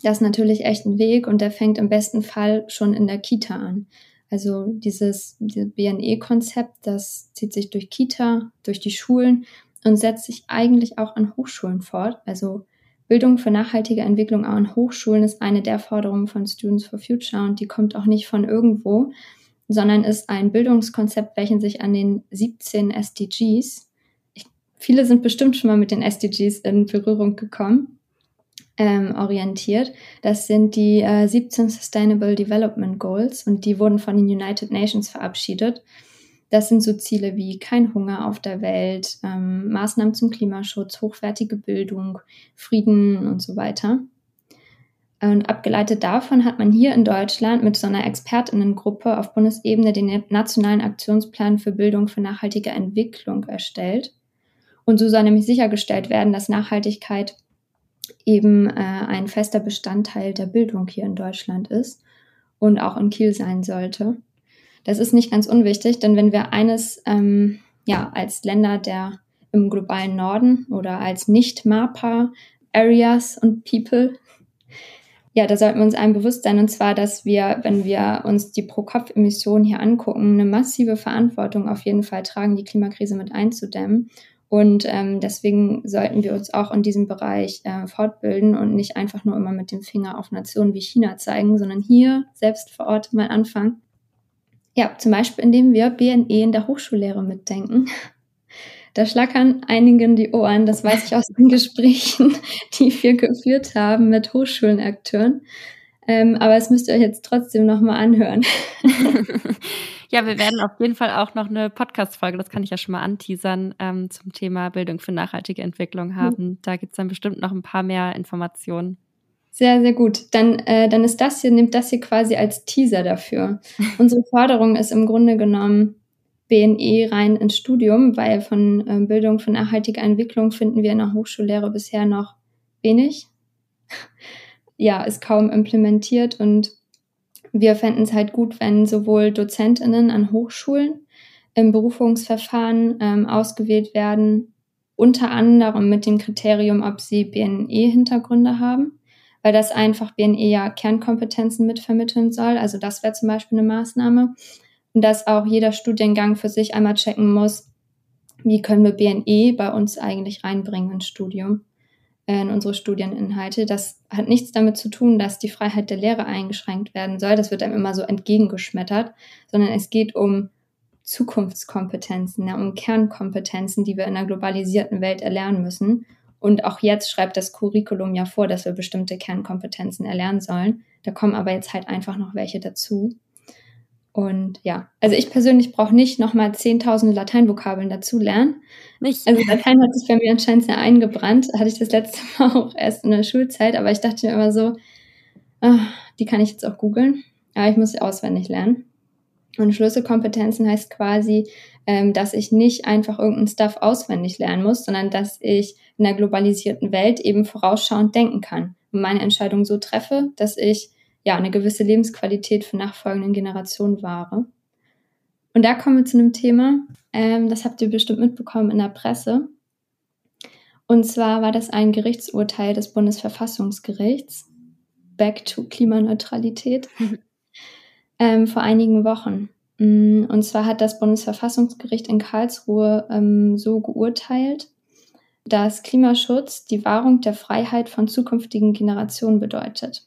das ist natürlich echt ein Weg und der fängt im besten Fall schon in der Kita an. Also dieses, BNE-Konzept, das zieht sich durch Kita, durch die Schulen und setzt sich eigentlich auch an Hochschulen fort. Also Bildung für nachhaltige Entwicklung auch an Hochschulen ist eine der Forderungen von Students for Future und die kommt auch nicht von irgendwo, sondern ist ein Bildungskonzept, welches sich an den 17 SDGs, ich, viele sind bestimmt schon mal mit den SDGs in Berührung gekommen, ähm, orientiert. Das sind die äh, 17 Sustainable Development Goals und die wurden von den United Nations verabschiedet. Das sind so Ziele wie kein Hunger auf der Welt, ähm, Maßnahmen zum Klimaschutz, hochwertige Bildung, Frieden und so weiter. Und abgeleitet davon hat man hier in Deutschland mit so einer Expertinnengruppe auf Bundesebene den Nationalen Aktionsplan für Bildung für nachhaltige Entwicklung erstellt. Und so soll nämlich sichergestellt werden, dass Nachhaltigkeit eben äh, ein fester Bestandteil der Bildung hier in Deutschland ist und auch in Kiel sein sollte. Das ist nicht ganz unwichtig, denn wenn wir eines ähm, ja, als Länder der im globalen Norden oder als Nicht-MAPA-Areas und People ja, da sollten wir uns einem bewusst sein, und zwar, dass wir, wenn wir uns die Pro-Kopf-Emissionen hier angucken, eine massive Verantwortung auf jeden Fall tragen, die Klimakrise mit einzudämmen. Und ähm, deswegen sollten wir uns auch in diesem Bereich äh, fortbilden und nicht einfach nur immer mit dem Finger auf Nationen wie China zeigen, sondern hier selbst vor Ort mal anfangen. Ja, zum Beispiel, indem wir BNE in der Hochschullehre mitdenken. Da schlackern einigen die Ohren, das weiß ich aus den Gesprächen, die wir geführt haben mit Hochschulenakteuren. Ähm, aber es müsst ihr euch jetzt trotzdem nochmal anhören. ja, wir werden auf jeden Fall auch noch eine Podcast-Folge, das kann ich ja schon mal anteasern, ähm, zum Thema Bildung für nachhaltige Entwicklung haben. Mhm. Da gibt's dann bestimmt noch ein paar mehr Informationen. Sehr, sehr gut. Dann, äh, dann ist das hier, nimmt das hier quasi als Teaser dafür. Unsere Forderung ist im Grunde genommen, BNE rein ins Studium, weil von äh, Bildung für nachhaltige Entwicklung finden wir in der Hochschullehre bisher noch wenig. ja, ist kaum implementiert und wir fänden es halt gut, wenn sowohl DozentInnen an Hochschulen im Berufungsverfahren ähm, ausgewählt werden, unter anderem mit dem Kriterium, ob sie BNE-Hintergründe haben, weil das einfach BNE ja Kernkompetenzen mitvermitteln soll. Also das wäre zum Beispiel eine Maßnahme dass auch jeder Studiengang für sich einmal checken muss, wie können wir BNE bei uns eigentlich reinbringen ins Studium, äh, in unsere Studieninhalte. Das hat nichts damit zu tun, dass die Freiheit der Lehre eingeschränkt werden soll. Das wird einem immer so entgegengeschmettert, sondern es geht um Zukunftskompetenzen, ja, um Kernkompetenzen, die wir in einer globalisierten Welt erlernen müssen. Und auch jetzt schreibt das Curriculum ja vor, dass wir bestimmte Kernkompetenzen erlernen sollen. Da kommen aber jetzt halt einfach noch welche dazu. Und ja, also ich persönlich brauche nicht nochmal 10.000 Lateinvokabeln dazu lernen. Nicht. Also Latein hat sich bei mir anscheinend sehr eingebrannt. Hatte ich das letzte Mal auch erst in der Schulzeit, aber ich dachte mir immer so, ach, die kann ich jetzt auch googeln. Aber ich muss sie auswendig lernen. Und Schlüsselkompetenzen heißt quasi, ähm, dass ich nicht einfach irgendeinen Stuff auswendig lernen muss, sondern dass ich in der globalisierten Welt eben vorausschauend denken kann und meine Entscheidung so treffe, dass ich ja, eine gewisse Lebensqualität für nachfolgenden Generationen wahre. Und da kommen wir zu einem Thema, ähm, das habt ihr bestimmt mitbekommen in der Presse. Und zwar war das ein Gerichtsurteil des Bundesverfassungsgerichts, Back to Klimaneutralität, ähm, vor einigen Wochen. Mm, und zwar hat das Bundesverfassungsgericht in Karlsruhe ähm, so geurteilt, dass Klimaschutz die Wahrung der Freiheit von zukünftigen Generationen bedeutet.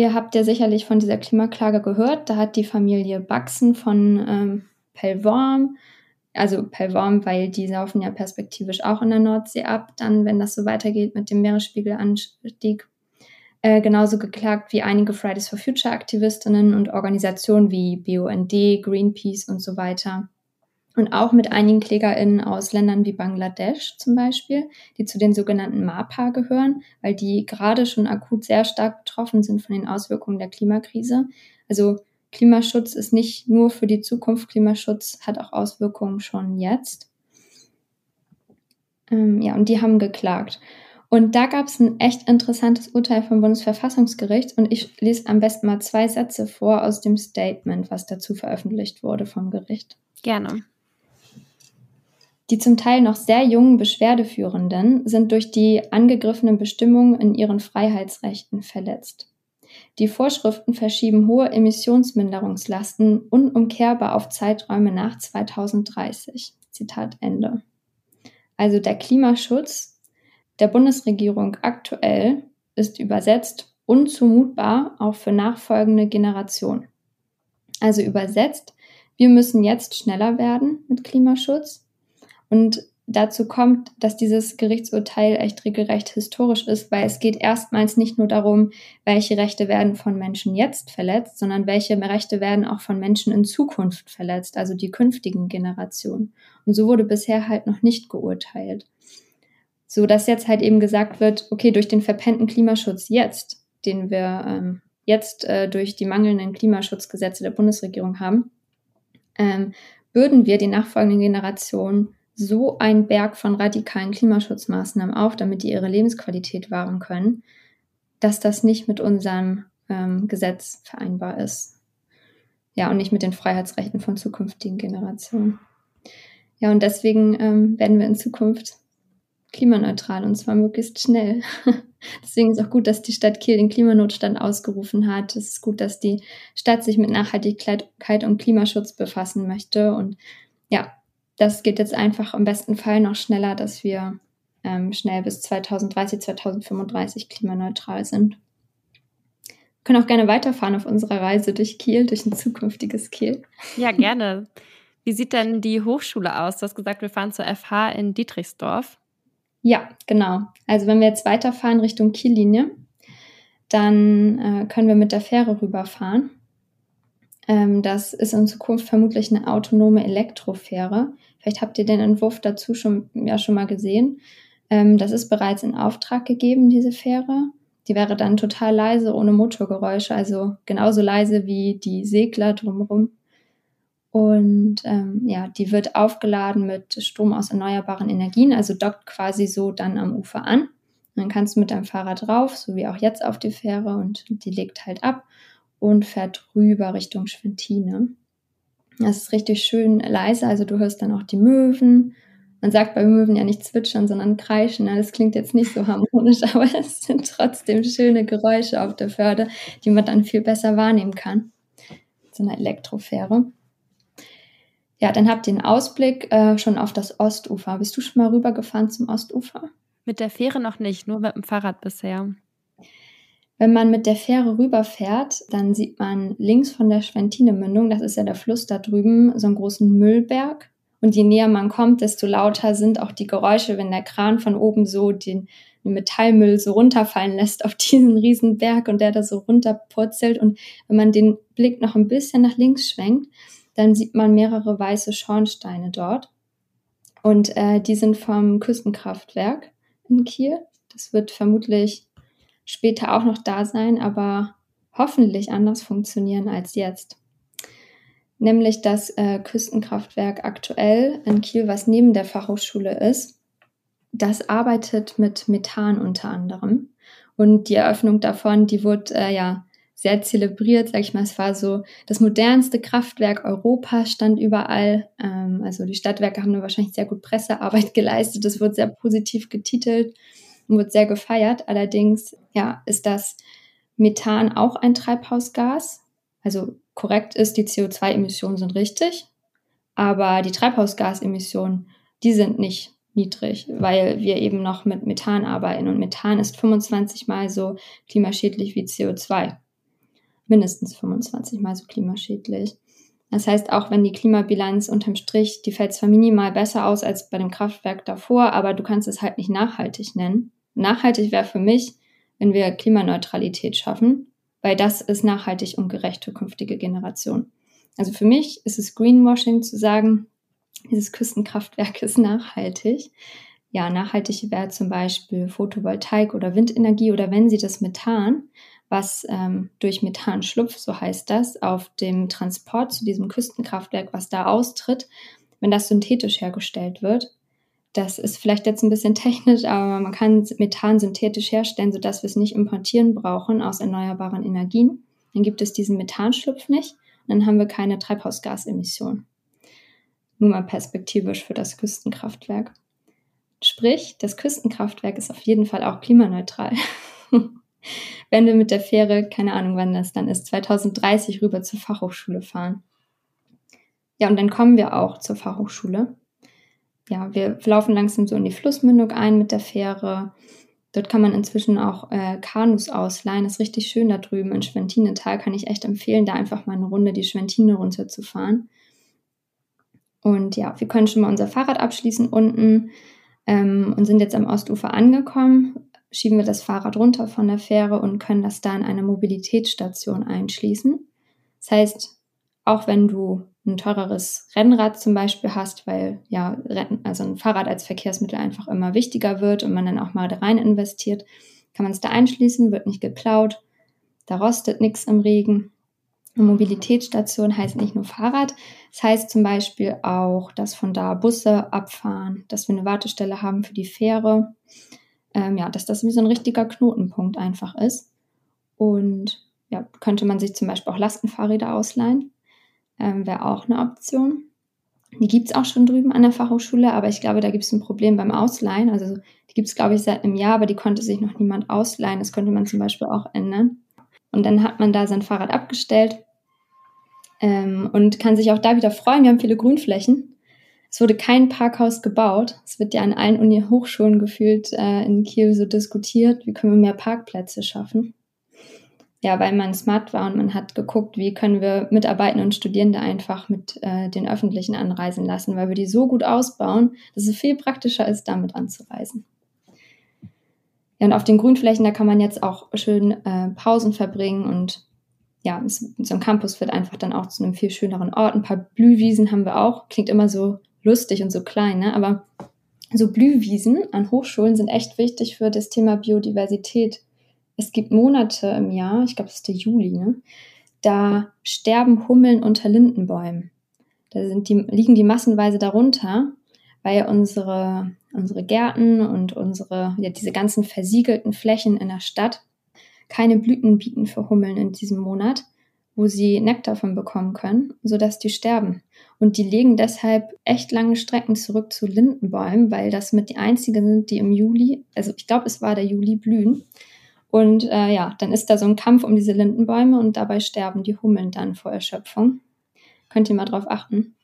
Ihr habt ja sicherlich von dieser Klimaklage gehört. Da hat die Familie Baxen von ähm, Pellworm, also Pellworm, weil die saufen ja perspektivisch auch in der Nordsee ab, dann, wenn das so weitergeht mit dem Meeresspiegelanstieg, äh, genauso geklagt wie einige Fridays for Future Aktivistinnen und Organisationen wie BUND, Greenpeace und so weiter und auch mit einigen KlägerInnen aus Ländern wie Bangladesch zum Beispiel, die zu den sogenannten MAPA gehören, weil die gerade schon akut sehr stark betroffen sind von den Auswirkungen der Klimakrise. Also Klimaschutz ist nicht nur für die Zukunft, Klimaschutz hat auch Auswirkungen schon jetzt. Ähm, ja, und die haben geklagt. Und da gab es ein echt interessantes Urteil vom Bundesverfassungsgericht und ich lese am besten mal zwei Sätze vor aus dem Statement, was dazu veröffentlicht wurde vom Gericht. Gerne. Die zum Teil noch sehr jungen Beschwerdeführenden sind durch die angegriffenen Bestimmungen in ihren Freiheitsrechten verletzt. Die Vorschriften verschieben hohe Emissionsminderungslasten unumkehrbar auf Zeiträume nach 2030. Zitat Ende. Also der Klimaschutz der Bundesregierung aktuell ist übersetzt unzumutbar auch für nachfolgende Generationen. Also übersetzt, wir müssen jetzt schneller werden mit Klimaschutz und dazu kommt, dass dieses Gerichtsurteil echt regelrecht historisch ist, weil es geht erstmals nicht nur darum, welche Rechte werden von Menschen jetzt verletzt, sondern welche Rechte werden auch von Menschen in Zukunft verletzt, also die künftigen Generationen. Und so wurde bisher halt noch nicht geurteilt. So dass jetzt halt eben gesagt wird, okay, durch den verpennten Klimaschutz jetzt, den wir ähm, jetzt äh, durch die mangelnden Klimaschutzgesetze der Bundesregierung haben, ähm, würden wir die nachfolgenden Generationen so ein Berg von radikalen Klimaschutzmaßnahmen auf, damit die ihre Lebensqualität wahren können, dass das nicht mit unserem ähm, Gesetz vereinbar ist. Ja, und nicht mit den Freiheitsrechten von zukünftigen Generationen. Ja, und deswegen ähm, werden wir in Zukunft klimaneutral und zwar möglichst schnell. deswegen ist auch gut, dass die Stadt Kiel den Klimanotstand ausgerufen hat. Es ist gut, dass die Stadt sich mit Nachhaltigkeit und Klimaschutz befassen möchte. Und ja, das geht jetzt einfach im besten Fall noch schneller, dass wir ähm, schnell bis 2030, 2035 klimaneutral sind. Wir können auch gerne weiterfahren auf unserer Reise durch Kiel, durch ein zukünftiges Kiel. Ja, gerne. Wie sieht denn die Hochschule aus? Du hast gesagt, wir fahren zur FH in Dietrichsdorf. Ja, genau. Also wenn wir jetzt weiterfahren Richtung Kiellinie, dann äh, können wir mit der Fähre rüberfahren. Ähm, das ist in Zukunft vermutlich eine autonome Elektrofähre. Vielleicht habt ihr den Entwurf dazu schon, ja, schon mal gesehen. Ähm, das ist bereits in Auftrag gegeben, diese Fähre. Die wäre dann total leise, ohne Motorgeräusche, also genauso leise wie die Segler drumherum. Und ähm, ja, die wird aufgeladen mit Strom aus erneuerbaren Energien, also dockt quasi so dann am Ufer an. Dann kannst du mit deinem Fahrrad drauf, so wie auch jetzt auf die Fähre, und die legt halt ab und fährt rüber Richtung Schwentine. Das ist richtig schön leise, also du hörst dann auch die Möwen. Man sagt bei Möwen ja nicht zwitschern, sondern kreischen. Das klingt jetzt nicht so harmonisch, aber es sind trotzdem schöne Geräusche auf der Förde, die man dann viel besser wahrnehmen kann. So eine Elektrofähre. Ja, dann habt ihr einen Ausblick äh, schon auf das Ostufer. Bist du schon mal rübergefahren zum Ostufer? Mit der Fähre noch nicht, nur mit dem Fahrrad bisher. Wenn man mit der Fähre rüberfährt, dann sieht man links von der Schwentine-Mündung, das ist ja der Fluss da drüben, so einen großen Müllberg. Und je näher man kommt, desto lauter sind auch die Geräusche, wenn der Kran von oben so den, Metallmüll so runterfallen lässt auf diesen riesen Berg und der da so runterpurzelt. Und wenn man den Blick noch ein bisschen nach links schwenkt, dann sieht man mehrere weiße Schornsteine dort. Und äh, die sind vom Küstenkraftwerk in Kiel. Das wird vermutlich später auch noch da sein, aber hoffentlich anders funktionieren als jetzt. Nämlich das äh, Küstenkraftwerk aktuell in Kiel, was neben der Fachhochschule ist, das arbeitet mit Methan unter anderem. Und die Eröffnung davon, die wurde äh, ja sehr zelebriert, sag ich mal. Es war so das modernste Kraftwerk Europas, stand überall. Ähm, also die Stadtwerke haben da wahrscheinlich sehr gut Pressearbeit geleistet. Das wird sehr positiv getitelt und wird sehr gefeiert. Allerdings, ja, ist das Methan auch ein Treibhausgas. Also korrekt ist, die CO2-Emissionen sind richtig, aber die Treibhausgasemissionen, die sind nicht niedrig, weil wir eben noch mit Methan arbeiten und Methan ist 25 mal so klimaschädlich wie CO2 mindestens 25 mal so klimaschädlich. Das heißt, auch wenn die Klimabilanz unterm Strich, die fällt zwar minimal besser aus als bei dem Kraftwerk davor, aber du kannst es halt nicht nachhaltig nennen. Nachhaltig wäre für mich, wenn wir Klimaneutralität schaffen, weil das ist nachhaltig und gerecht für künftige Generationen. Also für mich ist es Greenwashing zu sagen, dieses Küstenkraftwerk ist nachhaltig. Ja, nachhaltig wäre zum Beispiel Photovoltaik oder Windenergie oder wenn sie das Methan was ähm, durch Methanschlupf, so heißt das, auf dem Transport zu diesem Küstenkraftwerk, was da austritt, wenn das synthetisch hergestellt wird. Das ist vielleicht jetzt ein bisschen technisch, aber man kann Methan synthetisch herstellen, sodass wir es nicht importieren brauchen aus erneuerbaren Energien. Dann gibt es diesen Methanschlupf nicht und dann haben wir keine Treibhausgasemissionen. Nur mal perspektivisch für das Küstenkraftwerk. Sprich, das Küstenkraftwerk ist auf jeden Fall auch klimaneutral. wenn wir mit der Fähre, keine Ahnung wann das dann ist, 2030 rüber zur Fachhochschule fahren. Ja, und dann kommen wir auch zur Fachhochschule. Ja, wir laufen langsam so in die Flussmündung ein mit der Fähre. Dort kann man inzwischen auch äh, Kanus ausleihen. Das ist richtig schön da drüben in Schwentinetal. Kann ich echt empfehlen, da einfach mal eine Runde die Schwentine runterzufahren. Und ja, wir können schon mal unser Fahrrad abschließen unten ähm, und sind jetzt am Ostufer angekommen schieben wir das Fahrrad runter von der Fähre und können das da in eine Mobilitätsstation einschließen. Das heißt, auch wenn du ein teureres Rennrad zum Beispiel hast, weil ja, also ein Fahrrad als Verkehrsmittel einfach immer wichtiger wird und man dann auch mal da rein investiert, kann man es da einschließen, wird nicht geklaut, da rostet nichts im Regen. Eine Mobilitätsstation heißt nicht nur Fahrrad, das heißt zum Beispiel auch, dass von da Busse abfahren, dass wir eine Wartestelle haben für die Fähre, ähm, ja, dass das wie so ein richtiger Knotenpunkt einfach ist. Und ja, könnte man sich zum Beispiel auch Lastenfahrräder ausleihen, ähm, wäre auch eine Option. Die gibt es auch schon drüben an der Fachhochschule, aber ich glaube, da gibt es ein Problem beim Ausleihen. Also die gibt es, glaube ich, seit einem Jahr, aber die konnte sich noch niemand ausleihen. Das könnte man zum Beispiel auch ändern. Und dann hat man da sein Fahrrad abgestellt ähm, und kann sich auch da wieder freuen. Wir haben viele Grünflächen. Es wurde kein Parkhaus gebaut. Es wird ja an allen Uni-Hochschulen gefühlt äh, in Kiel so diskutiert, wie können wir mehr Parkplätze schaffen. Ja, weil man smart war und man hat geguckt, wie können wir Mitarbeitende und Studierende einfach mit äh, den Öffentlichen anreisen lassen, weil wir die so gut ausbauen, dass es viel praktischer ist, damit anzureisen. Ja, und auf den Grünflächen, da kann man jetzt auch schön äh, Pausen verbringen und ja, so ein Campus wird einfach dann auch zu einem viel schöneren Ort. Ein paar Blühwiesen haben wir auch. Klingt immer so lustig und so klein, ne? aber so Blühwiesen an Hochschulen sind echt wichtig für das Thema Biodiversität. Es gibt Monate im Jahr, ich glaube, es ist der Juli, ne? da sterben Hummeln unter Lindenbäumen. Da sind die, liegen die massenweise darunter, weil unsere, unsere Gärten und unsere, ja, diese ganzen versiegelten Flächen in der Stadt keine Blüten bieten für Hummeln in diesem Monat, wo sie Nektar von bekommen können, sodass die sterben. Und die legen deshalb echt lange Strecken zurück zu Lindenbäumen, weil das mit die einzigen sind, die im Juli, also ich glaube, es war der Juli, blühen. Und äh, ja, dann ist da so ein Kampf um diese Lindenbäume und dabei sterben die Hummeln dann vor Erschöpfung. Könnt ihr mal drauf achten.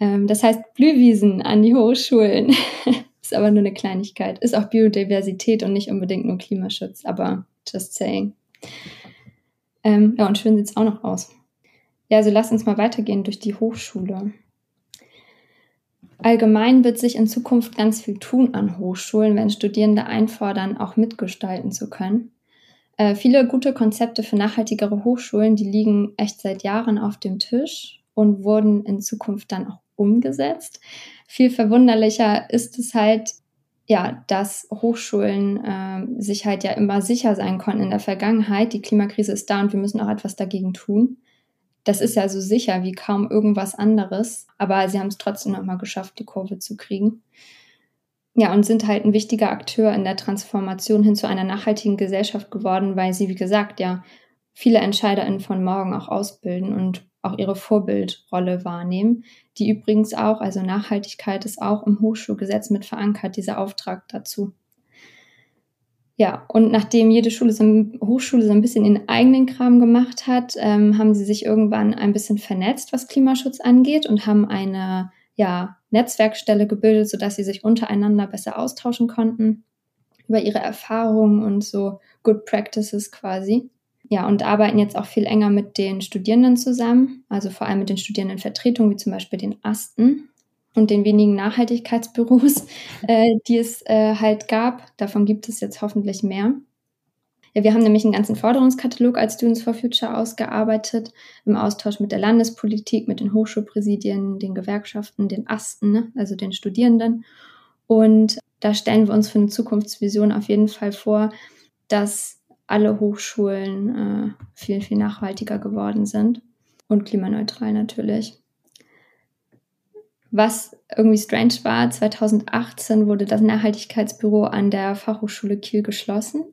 Ähm, das heißt, Blühwiesen an die Hochschulen. ist aber nur eine Kleinigkeit. Ist auch Biodiversität und nicht unbedingt nur Klimaschutz, aber just saying. Ähm, ja, und schön sieht es auch noch aus. Ja, also lasst uns mal weitergehen durch die Hochschule. Allgemein wird sich in Zukunft ganz viel tun an Hochschulen, wenn Studierende einfordern, auch mitgestalten zu können. Äh, viele gute Konzepte für nachhaltigere Hochschulen, die liegen echt seit Jahren auf dem Tisch und wurden in Zukunft dann auch umgesetzt. Viel verwunderlicher ist es halt, ja, dass Hochschulen äh, sich halt ja immer sicher sein konnten in der Vergangenheit. Die Klimakrise ist da und wir müssen auch etwas dagegen tun. Das ist ja so sicher wie kaum irgendwas anderes, aber sie haben es trotzdem nochmal geschafft, die Kurve zu kriegen. Ja, und sind halt ein wichtiger Akteur in der Transformation hin zu einer nachhaltigen Gesellschaft geworden, weil sie, wie gesagt, ja viele EntscheiderInnen von morgen auch ausbilden und auch ihre Vorbildrolle wahrnehmen, die übrigens auch, also Nachhaltigkeit ist auch im Hochschulgesetz mit verankert, dieser Auftrag dazu. Ja, und nachdem jede Schule so, Hochschule so ein bisschen ihren eigenen Kram gemacht hat, ähm, haben sie sich irgendwann ein bisschen vernetzt, was Klimaschutz angeht und haben eine ja, Netzwerkstelle gebildet, sodass sie sich untereinander besser austauschen konnten über ihre Erfahrungen und so Good Practices quasi. Ja, und arbeiten jetzt auch viel enger mit den Studierenden zusammen, also vor allem mit den Studierendenvertretungen, wie zum Beispiel den Asten und den wenigen Nachhaltigkeitsbüros, äh, die es äh, halt gab. Davon gibt es jetzt hoffentlich mehr. Ja, wir haben nämlich einen ganzen Forderungskatalog als Students for Future ausgearbeitet, im Austausch mit der Landespolitik, mit den Hochschulpräsidien, den Gewerkschaften, den Asten, ne, also den Studierenden. Und da stellen wir uns für eine Zukunftsvision auf jeden Fall vor, dass alle Hochschulen äh, viel, viel nachhaltiger geworden sind und klimaneutral natürlich. Was irgendwie strange war, 2018 wurde das Nachhaltigkeitsbüro an der Fachhochschule Kiel geschlossen.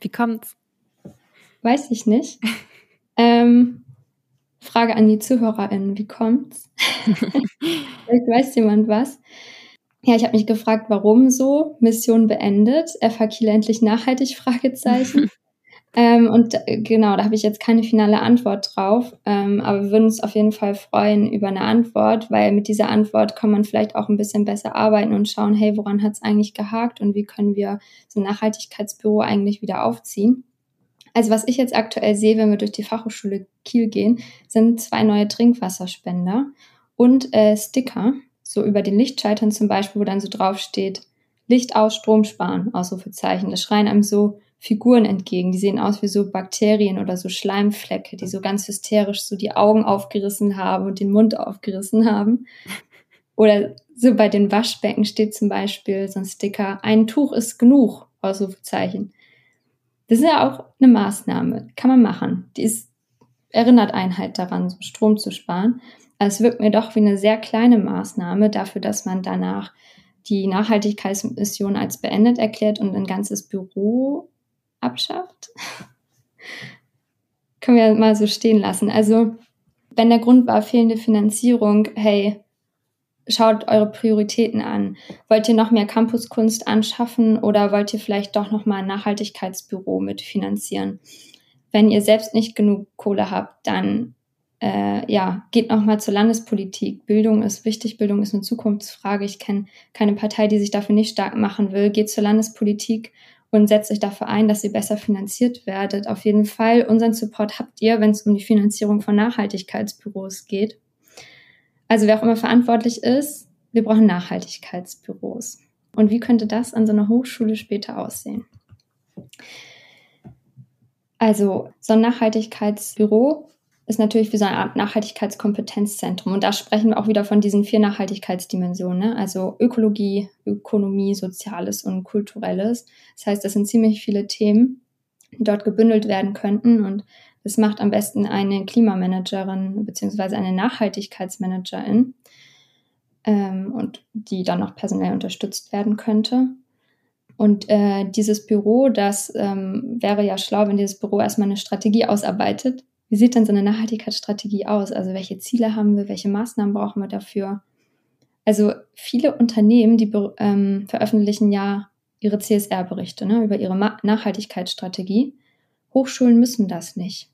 Wie kommt's? Weiß ich nicht. ähm, Frage an die ZuhörerInnen, wie kommt's? Vielleicht weiß jemand was. Ja, ich habe mich gefragt, warum so? Mission beendet, FH endlich nachhaltig? Fragezeichen. ähm, und äh, genau, da habe ich jetzt keine finale Antwort drauf. Ähm, aber wir würden uns auf jeden Fall freuen über eine Antwort, weil mit dieser Antwort kann man vielleicht auch ein bisschen besser arbeiten und schauen, hey, woran hat es eigentlich gehakt und wie können wir so ein Nachhaltigkeitsbüro eigentlich wieder aufziehen. Also was ich jetzt aktuell sehe, wenn wir durch die Fachhochschule Kiel gehen, sind zwei neue Trinkwasserspender und äh, Sticker so über den Lichtschaltern zum Beispiel, wo dann so drauf steht, Licht aus, Strom sparen, Ausrufezeichen. Da schreien einem so Figuren entgegen. Die sehen aus wie so Bakterien oder so Schleimflecke, die so ganz hysterisch so die Augen aufgerissen haben und den Mund aufgerissen haben. Oder so bei den Waschbecken steht zum Beispiel so ein Sticker, ein Tuch ist genug, Ausrufezeichen. Das ist ja auch eine Maßnahme, kann man machen. Die ist, erinnert einen halt daran, so Strom zu sparen. Es wirkt mir doch wie eine sehr kleine Maßnahme dafür, dass man danach die Nachhaltigkeitsmission als beendet erklärt und ein ganzes Büro abschafft. Können wir mal so stehen lassen. Also Wenn der Grund war fehlende Finanzierung, hey, schaut eure Prioritäten an. Wollt ihr noch mehr Campuskunst anschaffen oder wollt ihr vielleicht doch noch mal ein Nachhaltigkeitsbüro mitfinanzieren? Wenn ihr selbst nicht genug Kohle habt, dann äh, ja, geht noch mal zur Landespolitik. Bildung ist wichtig, Bildung ist eine Zukunftsfrage. Ich kenne keine Partei, die sich dafür nicht stark machen will. Geht zur Landespolitik und setzt euch dafür ein, dass ihr besser finanziert werdet. Auf jeden Fall, unseren Support habt ihr, wenn es um die Finanzierung von Nachhaltigkeitsbüros geht. Also wer auch immer verantwortlich ist, wir brauchen Nachhaltigkeitsbüros. Und wie könnte das an so einer Hochschule später aussehen? Also so ein Nachhaltigkeitsbüro ist natürlich wie so eine Art Nachhaltigkeitskompetenzzentrum. Und da sprechen wir auch wieder von diesen vier Nachhaltigkeitsdimensionen, ne? also Ökologie, Ökonomie, Soziales und Kulturelles. Das heißt, das sind ziemlich viele Themen, die dort gebündelt werden könnten. Und das macht am besten eine Klimamanagerin beziehungsweise eine Nachhaltigkeitsmanagerin ähm, und die dann noch personell unterstützt werden könnte. Und äh, dieses Büro, das ähm, wäre ja schlau, wenn dieses Büro erstmal eine Strategie ausarbeitet. Wie sieht denn so eine Nachhaltigkeitsstrategie aus? Also welche Ziele haben wir, welche Maßnahmen brauchen wir dafür? Also viele Unternehmen, die ähm, veröffentlichen ja ihre CSR-Berichte ne, über ihre Ma Nachhaltigkeitsstrategie. Hochschulen müssen das nicht.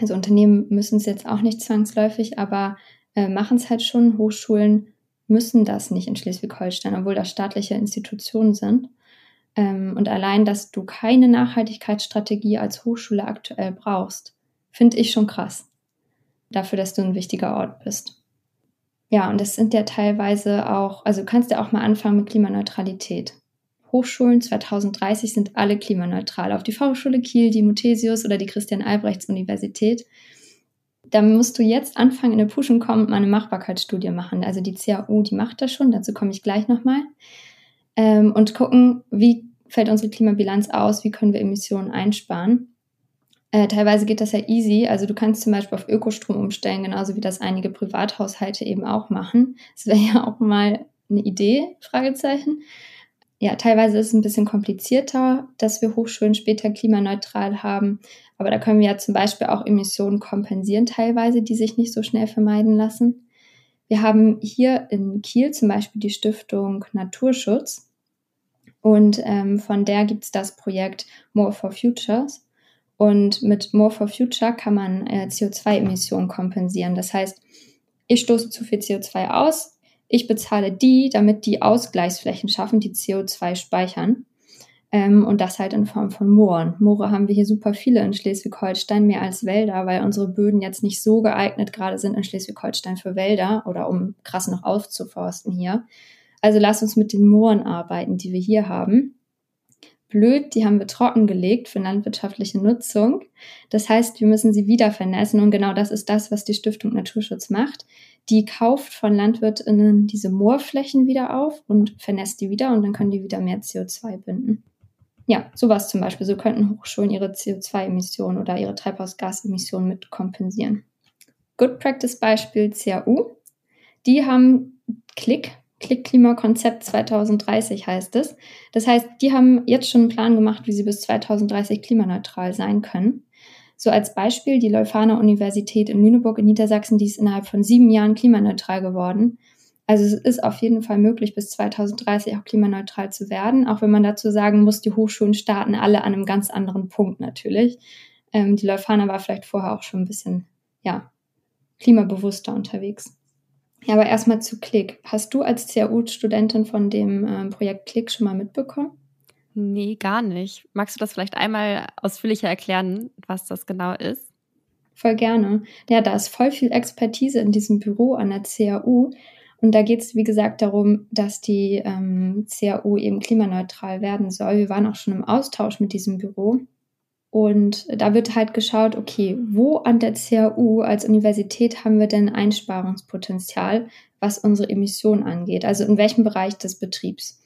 Also Unternehmen müssen es jetzt auch nicht zwangsläufig, aber äh, machen es halt schon. Hochschulen müssen das nicht in Schleswig-Holstein, obwohl das staatliche Institutionen sind. Ähm, und allein, dass du keine Nachhaltigkeitsstrategie als Hochschule aktuell brauchst, finde ich schon krass. Dafür, dass du ein wichtiger Ort bist. Ja, und das sind ja teilweise auch, also du kannst ja auch mal anfangen mit Klimaneutralität. Hochschulen 2030 sind alle klimaneutral. Auf die Fachhochschule Kiel, die Muthesius oder die Christian-Albrechts-Universität. Da musst du jetzt anfangen, in eine Puschen kommen und mal eine Machbarkeitsstudie machen. Also die CAU, die macht das schon, dazu komme ich gleich nochmal. Ähm, und gucken, wie fällt unsere Klimabilanz aus, wie können wir Emissionen einsparen. Äh, teilweise geht das ja easy. Also du kannst zum Beispiel auf Ökostrom umstellen, genauso wie das einige Privathaushalte eben auch machen. Das wäre ja auch mal eine Idee, Fragezeichen ja, teilweise ist es ein bisschen komplizierter, dass wir Hochschulen später klimaneutral haben. Aber da können wir ja zum Beispiel auch Emissionen kompensieren, teilweise, die sich nicht so schnell vermeiden lassen. Wir haben hier in Kiel zum Beispiel die Stiftung Naturschutz. Und ähm, von der gibt es das Projekt More for Futures. Und mit More for Future kann man äh, CO2-Emissionen kompensieren. Das heißt, ich stoße zu viel CO2 aus, ich bezahle die, damit die Ausgleichsflächen schaffen, die CO2 speichern. Ähm, und das halt in Form von Mooren. Moore haben wir hier super viele in Schleswig-Holstein, mehr als Wälder, weil unsere Böden jetzt nicht so geeignet gerade sind in Schleswig-Holstein für Wälder oder um krass noch aufzuforsten hier. Also lass uns mit den Mooren arbeiten, die wir hier haben blöd, die haben wir trockengelegt für landwirtschaftliche Nutzung. Das heißt, wir müssen sie wieder vernässen und genau das ist das, was die Stiftung Naturschutz macht. Die kauft von LandwirtInnen diese Moorflächen wieder auf und vernässt die wieder und dann können die wieder mehr CO2 binden. Ja, sowas zum Beispiel. So könnten Hochschulen ihre CO2-Emissionen oder ihre Treibhausgasemissionen mit kompensieren. Good Practice Beispiel CAU. Die haben Klick Klick-Klimakonzept 2030 heißt es. Das heißt, die haben jetzt schon einen Plan gemacht, wie sie bis 2030 klimaneutral sein können. So als Beispiel die Leuphana Universität in Lüneburg in Niedersachsen, die ist innerhalb von sieben Jahren klimaneutral geworden. Also es ist auf jeden Fall möglich, bis 2030 auch klimaneutral zu werden, auch wenn man dazu sagen muss, die Hochschulen starten alle an einem ganz anderen Punkt natürlich. Ähm, die Leuphana war vielleicht vorher auch schon ein bisschen, ja, klimabewusster unterwegs. Ja, aber erstmal zu Click. Hast du als CAU-Studentin von dem ähm, Projekt Click schon mal mitbekommen? Nee, gar nicht. Magst du das vielleicht einmal ausführlicher erklären, was das genau ist? Voll gerne. Ja, da ist voll viel Expertise in diesem Büro an der CAU. Und da geht es, wie gesagt, darum, dass die ähm, CAU eben klimaneutral werden soll. Wir waren auch schon im Austausch mit diesem Büro. Und da wird halt geschaut, okay, wo an der CAU als Universität haben wir denn Einsparungspotenzial, was unsere Emissionen angeht, also in welchem Bereich des Betriebs.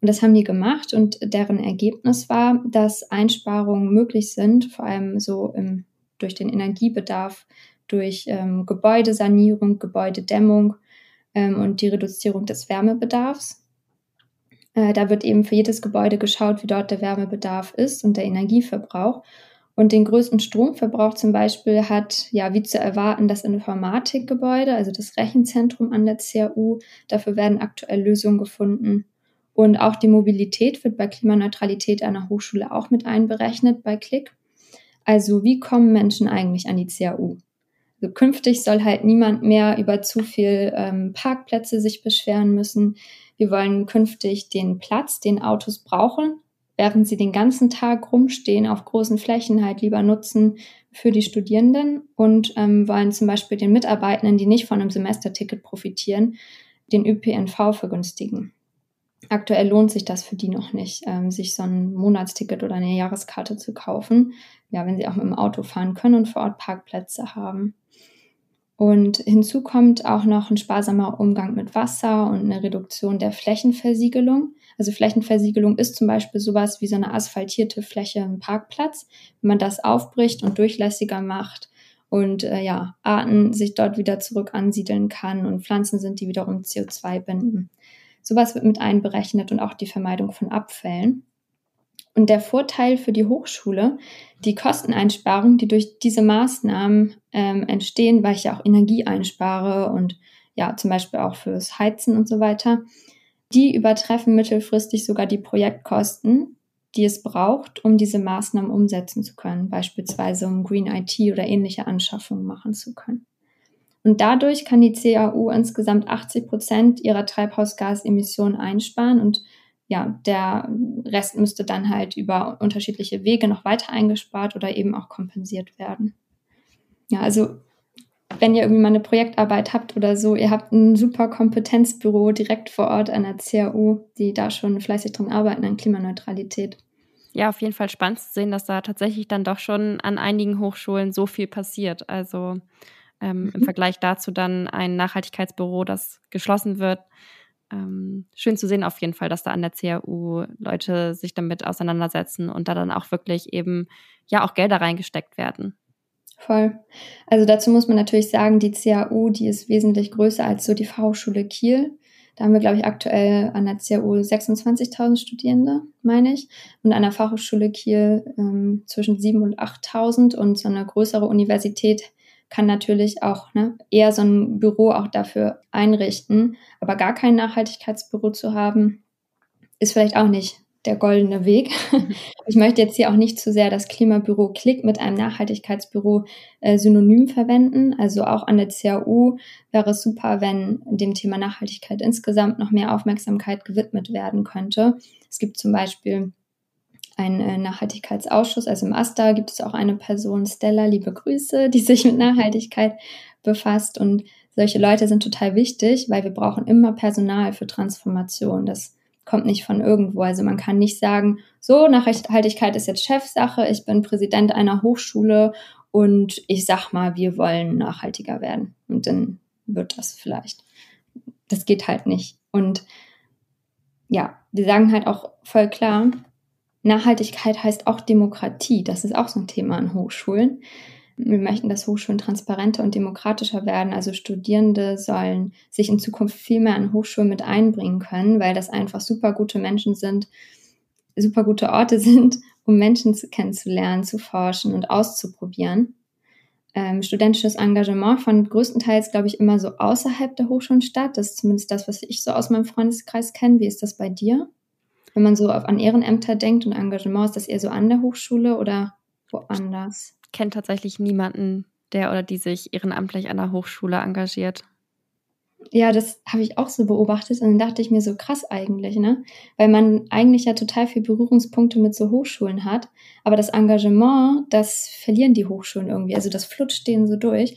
Und das haben die gemacht und deren Ergebnis war, dass Einsparungen möglich sind, vor allem so im, durch den Energiebedarf, durch ähm, Gebäudesanierung, Gebäudedämmung ähm, und die Reduzierung des Wärmebedarfs. Äh, da wird eben für jedes Gebäude geschaut, wie dort der Wärmebedarf ist und der Energieverbrauch. Und den größten Stromverbrauch zum Beispiel hat, ja, wie zu erwarten, das Informatikgebäude, also das Rechenzentrum an der CAU. Dafür werden aktuell Lösungen gefunden. Und auch die Mobilität wird bei Klimaneutralität einer Hochschule auch mit einberechnet bei Klick. Also wie kommen Menschen eigentlich an die CAU? Also künftig soll halt niemand mehr über zu viel ähm, Parkplätze sich beschweren müssen. Wir wollen künftig den Platz, den Autos brauchen, während sie den ganzen Tag rumstehen auf großen Flächen, halt lieber nutzen für die Studierenden und ähm, wollen zum Beispiel den Mitarbeitenden, die nicht von einem Semesterticket profitieren, den ÖPNV vergünstigen. Aktuell lohnt sich das für die noch nicht, ähm, sich so ein Monatsticket oder eine Jahreskarte zu kaufen. Ja, wenn sie auch mit dem Auto fahren können und vor Ort Parkplätze haben. Und hinzu kommt auch noch ein sparsamer Umgang mit Wasser und eine Reduktion der Flächenversiegelung. Also Flächenversiegelung ist zum Beispiel sowas wie so eine asphaltierte Fläche im Parkplatz. Wenn man das aufbricht und durchlässiger macht und äh, ja, Arten sich dort wieder zurück ansiedeln kann und Pflanzen sind, die wiederum CO2 binden. Sowas wird mit einberechnet und auch die Vermeidung von Abfällen. Und der Vorteil für die Hochschule, die Kosteneinsparung, die durch diese Maßnahmen ähm, entstehen, weil ich ja auch Energie einspare und ja, zum Beispiel auch fürs Heizen und so weiter, die übertreffen mittelfristig sogar die Projektkosten, die es braucht, um diese Maßnahmen umsetzen zu können, beispielsweise um Green IT oder ähnliche Anschaffungen machen zu können. Und dadurch kann die CAU insgesamt 80 Prozent ihrer Treibhausgasemissionen einsparen und ja, der Rest müsste dann halt über unterschiedliche Wege noch weiter eingespart oder eben auch kompensiert werden. Ja, also wenn ihr irgendwie mal eine Projektarbeit habt oder so, ihr habt ein super Kompetenzbüro direkt vor Ort an der CAU, die da schon fleißig dran arbeiten an Klimaneutralität. Ja, auf jeden Fall spannend zu sehen, dass da tatsächlich dann doch schon an einigen Hochschulen so viel passiert. Also ähm, mhm. im Vergleich dazu dann ein Nachhaltigkeitsbüro, das geschlossen wird, ähm, schön zu sehen auf jeden Fall, dass da an der CAU Leute sich damit auseinandersetzen und da dann auch wirklich eben ja auch Gelder reingesteckt werden. Voll. Also dazu muss man natürlich sagen, die CAU, die ist wesentlich größer als so die Fachhochschule Kiel. Da haben wir, glaube ich, aktuell an der CAU 26.000 Studierende, meine ich. Und an der Fachhochschule Kiel ähm, zwischen 7.000 und 8.000. Und so eine größere Universität kann natürlich auch ne, eher so ein Büro auch dafür einrichten. Aber gar kein Nachhaltigkeitsbüro zu haben, ist vielleicht auch nicht der goldene Weg. Ich möchte jetzt hier auch nicht zu sehr das Klimabüro Klick mit einem Nachhaltigkeitsbüro äh, synonym verwenden. Also auch an der CAU wäre es super, wenn dem Thema Nachhaltigkeit insgesamt noch mehr Aufmerksamkeit gewidmet werden könnte. Es gibt zum Beispiel ein äh, Nachhaltigkeitsausschuss. Also im AStA gibt es auch eine Person, Stella, liebe Grüße, die sich mit Nachhaltigkeit befasst. Und solche Leute sind total wichtig, weil wir brauchen immer Personal für Transformation. Das kommt nicht von irgendwo. Also man kann nicht sagen, so, Nachhaltigkeit ist jetzt Chefsache, ich bin Präsident einer Hochschule und ich sag mal, wir wollen nachhaltiger werden. Und dann wird das vielleicht. Das geht halt nicht. Und ja, wir sagen halt auch voll klar, Nachhaltigkeit heißt auch Demokratie. Das ist auch so ein Thema an Hochschulen. Wir möchten, dass Hochschulen transparenter und demokratischer werden. Also Studierende sollen sich in Zukunft viel mehr an Hochschulen mit einbringen können, weil das einfach super gute Menschen sind, super gute Orte sind, um Menschen zu kennenzulernen, zu forschen und auszuprobieren. Ähm, studentisches Engagement fand größtenteils, glaube ich, immer so außerhalb der Hochschulen statt. Das ist zumindest das, was ich so aus meinem Freundeskreis kenne. Wie ist das bei dir? Wenn man so auf, an Ehrenämter denkt und Engagement, ist das eher so an der Hochschule oder woanders? Ich kenne tatsächlich niemanden, der oder die sich ehrenamtlich an der Hochschule engagiert. Ja, das habe ich auch so beobachtet und dann dachte ich mir so krass eigentlich, ne? Weil man eigentlich ja total viel Berührungspunkte mit so Hochschulen hat, aber das Engagement, das verlieren die Hochschulen irgendwie, also das flutscht denen so durch.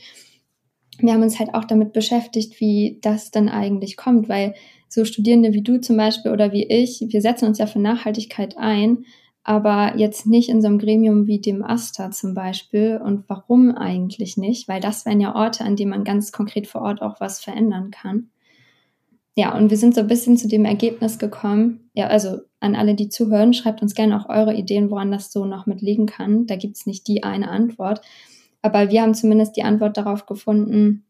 Wir haben uns halt auch damit beschäftigt, wie das dann eigentlich kommt, weil so Studierende wie du zum Beispiel oder wie ich, wir setzen uns ja für Nachhaltigkeit ein, aber jetzt nicht in so einem Gremium wie dem AStA zum Beispiel. Und warum eigentlich nicht? Weil das wären ja Orte, an denen man ganz konkret vor Ort auch was verändern kann. Ja, und wir sind so ein bisschen zu dem Ergebnis gekommen. Ja, also an alle, die zuhören, schreibt uns gerne auch eure Ideen, woran das so noch mit liegen kann. Da gibt's nicht die eine Antwort. Aber wir haben zumindest die Antwort darauf gefunden,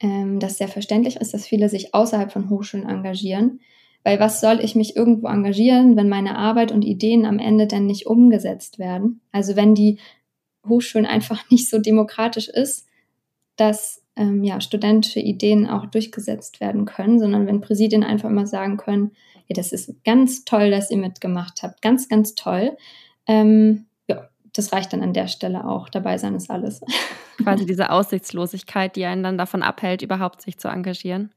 ähm, dass sehr verständlich ist, dass viele sich außerhalb von Hochschulen engagieren, Weil was soll ich mich irgendwo engagieren, wenn meine Arbeit und Ideen am Ende dann nicht umgesetzt werden? Also wenn die Hochschulen einfach nicht so demokratisch ist, dass ähm, ja, studentische Ideen auch durchgesetzt werden können, sondern wenn Präsidien einfach immer sagen können, ja, das ist ganz toll, dass ihr mitgemacht habt, ganz, ganz toll. Ähm, das reicht dann an der Stelle auch. Dabei sein ist alles. Quasi diese Aussichtslosigkeit, die einen dann davon abhält, überhaupt sich zu engagieren.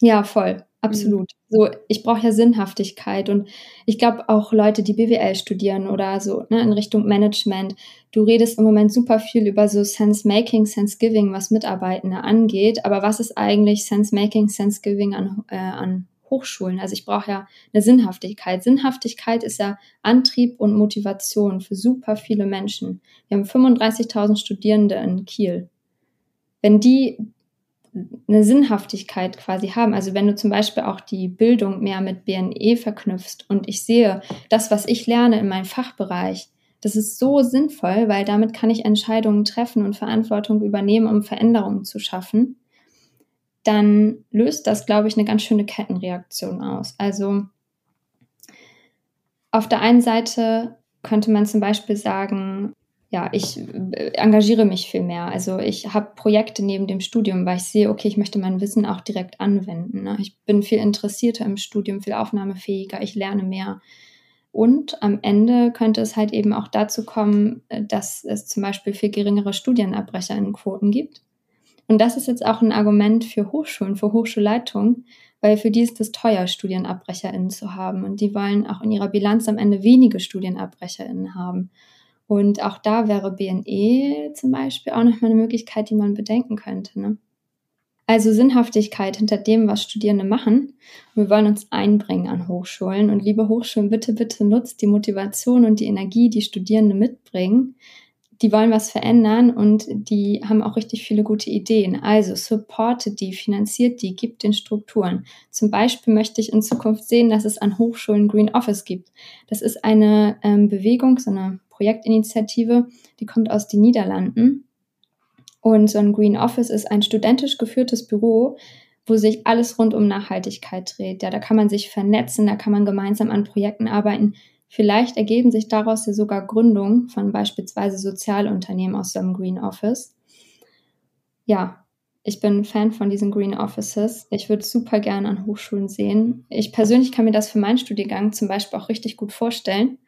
Ja, voll. Absolut. Mhm. So, ich brauche ja Sinnhaftigkeit und ich glaube auch Leute, die BWL studieren oder so ne, in Richtung Management. Du redest im Moment super viel über so Sense-Making, Sense-Giving, was Mitarbeitende angeht. Aber was ist eigentlich Sense-Making, Sense-Giving an, äh, an Hochschulen? Also ich brauche ja eine Sinnhaftigkeit. Sinnhaftigkeit ist ja Antrieb und Motivation für super viele Menschen. Wir haben 35.000 Studierende in Kiel. Wenn die eine Sinnhaftigkeit quasi haben. Also wenn du zum Beispiel auch die Bildung mehr mit BNE verknüpfst und ich sehe, das, was ich lerne in meinem Fachbereich, das ist so sinnvoll, weil damit kann ich Entscheidungen treffen und Verantwortung übernehmen, um Veränderungen zu schaffen, dann löst das, glaube ich, eine ganz schöne Kettenreaktion aus. Also auf der einen Seite könnte man zum Beispiel sagen, ja, ich äh, engagiere mich viel mehr. Also ich habe Projekte neben dem Studium, weil ich sehe, okay, ich möchte mein Wissen auch direkt anwenden. Ne? Ich bin viel interessierter im Studium, viel aufnahmefähiger, ich lerne mehr. Und am Ende könnte es halt eben auch dazu kommen, äh, dass es zum Beispiel viel geringere Studienabbrecher-Quoten gibt. Und das ist jetzt auch ein Argument für Hochschulen, für Hochschulleitungen, weil für die ist es teuer, StudienabbrecherInnen zu haben. Und die wollen auch in ihrer Bilanz am Ende wenige StudienabbrecherInnen haben. Und auch da wäre BNE zum Beispiel auch nochmal eine Möglichkeit, die man bedenken könnte. Ne? Also Sinnhaftigkeit hinter dem, was Studierende machen. Wir wollen uns einbringen an Hochschulen. Und liebe Hochschulen, bitte, bitte nutzt die Motivation und die Energie, die Studierende mitbringen. Die wollen was verändern und die haben auch richtig viele gute Ideen. Also supportet die, finanziert die, gibt den Strukturen. Zum Beispiel möchte ich in Zukunft sehen, dass es an Hochschulen Green Office gibt. Das ist eine ähm, Bewegung, so eine Projektinitiative, die kommt aus den Niederlanden. Und so ein Green Office ist ein studentisch geführtes Büro, wo sich alles rund um Nachhaltigkeit dreht. Ja, da kann man sich vernetzen, da kann man gemeinsam an Projekten arbeiten. Vielleicht ergeben sich daraus ja sogar Gründungen von beispielsweise Sozialunternehmen aus so einem Green Office. Ja, ich bin Fan von diesen Green Offices. Ich würde super gerne an Hochschulen sehen. Ich persönlich kann mir das für meinen Studiengang zum Beispiel auch richtig gut vorstellen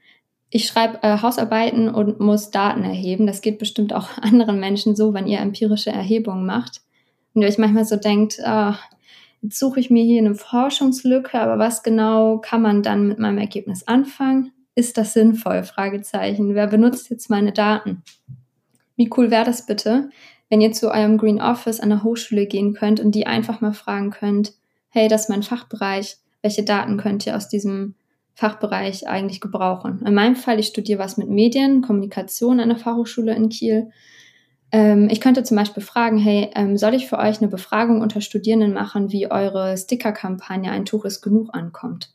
ich schreibe äh, Hausarbeiten und muss Daten erheben. Das geht bestimmt auch anderen Menschen so, wenn ihr empirische Erhebungen macht. Und ihr euch manchmal so denkt, ah, jetzt suche ich mir hier eine Forschungslücke, aber was genau kann man dann mit meinem Ergebnis anfangen? Ist das sinnvoll? Fragezeichen. Wer benutzt jetzt meine Daten? Wie cool wäre das bitte, wenn ihr zu eurem Green Office an der Hochschule gehen könnt und die einfach mal fragen könnt, hey, das ist mein Fachbereich, welche Daten könnt ihr aus diesem Fachbereich eigentlich gebrauchen. In meinem Fall, ich studiere was mit Medien, Kommunikation an der Fachhochschule in Kiel. Ähm, ich könnte zum Beispiel fragen, hey, ähm, soll ich für euch eine Befragung unter Studierenden machen, wie eure Sticker-Kampagne Ein Tuch ist genug ankommt?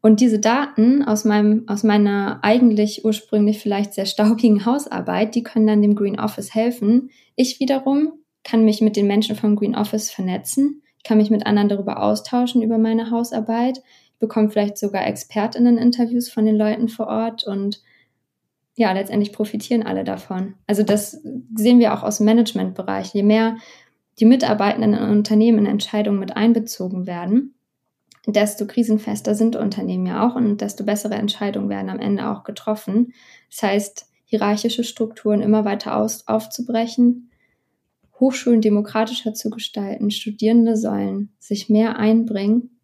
Und diese Daten aus meinem, aus meiner eigentlich ursprünglich vielleicht sehr staubigen Hausarbeit, die können dann dem Green Office helfen. Ich wiederum kann mich mit den Menschen vom Green Office vernetzen, ich kann mich mit anderen darüber austauschen über meine Hausarbeit bekomme vielleicht sogar ExpertInnen-Interviews von den Leuten vor Ort und ja, letztendlich profitieren alle davon. Also das sehen wir auch aus dem Managementbereich. Je mehr die Mitarbeitenden in Unternehmen in Entscheidungen mit einbezogen werden, desto krisenfester sind Unternehmen ja auch und desto bessere Entscheidungen werden am Ende auch getroffen. Das heißt, hierarchische Strukturen immer weiter aus, aufzubrechen, Hochschulen demokratischer zu gestalten, Studierende sollen sich mehr einbringen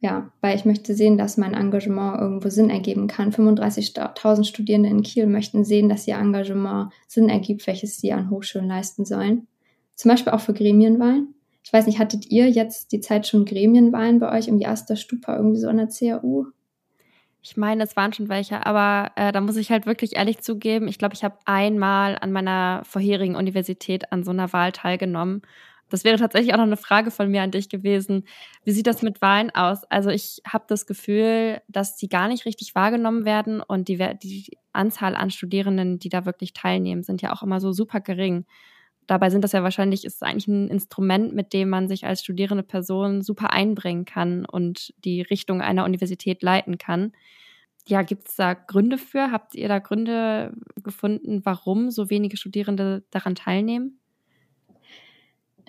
ja, weil ich möchte sehen, dass mein Engagement irgendwo Sinn ergeben kann. 35.000 Studierende in Kiel möchten sehen, dass ihr Engagement Sinn ergibt, welches sie an Hochschulen leisten sollen. Zum Beispiel auch für Gremienwahlen. Ich weiß nicht, hattet ihr jetzt die Zeit schon Gremienwahlen bei euch im Erster Stupa irgendwie so an der CAU? Ich meine, es waren schon welche, aber äh, da muss ich halt wirklich ehrlich zugeben, ich glaube, ich habe einmal an meiner vorherigen Universität an so einer Wahl teilgenommen das wäre tatsächlich auch noch eine Frage von mir an dich gewesen. Wie sieht das mit Wahlen aus? Also ich habe das Gefühl, dass die gar nicht richtig wahrgenommen werden und die, die Anzahl an Studierenden, die da wirklich teilnehmen, sind ja auch immer so super gering. dabei sind das ja wahrscheinlich, ist eigentlich ein Instrument, mit dem man sich als studierende Person super einbringen kann und die Richtung einer Universität leiten kann. Ja, gibt es da Gründe für? Habt ihr da Gründe gefunden, warum so wenige Studierende daran teilnehmen?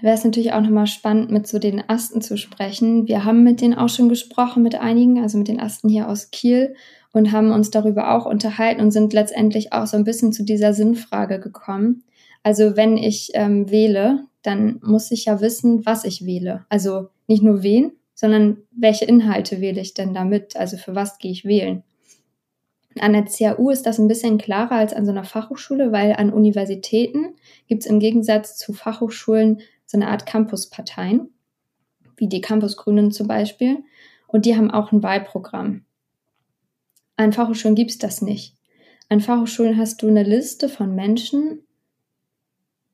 Wäre es natürlich auch nochmal spannend, mit so den Asten zu sprechen. Wir haben mit denen auch schon gesprochen, mit einigen, also mit den Asten hier aus Kiel und haben uns darüber auch unterhalten und sind letztendlich auch so ein bisschen zu dieser Sinnfrage gekommen. Also wenn ich ähm, wähle, dann muss ich ja wissen, was ich wähle. Also nicht nur wen, sondern welche Inhalte wähle ich denn damit? Also für was gehe ich wählen? An der CAU ist das ein bisschen klarer als an so einer Fachhochschule, weil an Universitäten gibt es im Gegensatz zu Fachhochschulen so eine Art Campusparteien, wie die Campusgrünen zum Beispiel. Und die haben auch ein Wahlprogramm. An Fachhochschulen gibt es das nicht. An Fachhochschulen hast du eine Liste von Menschen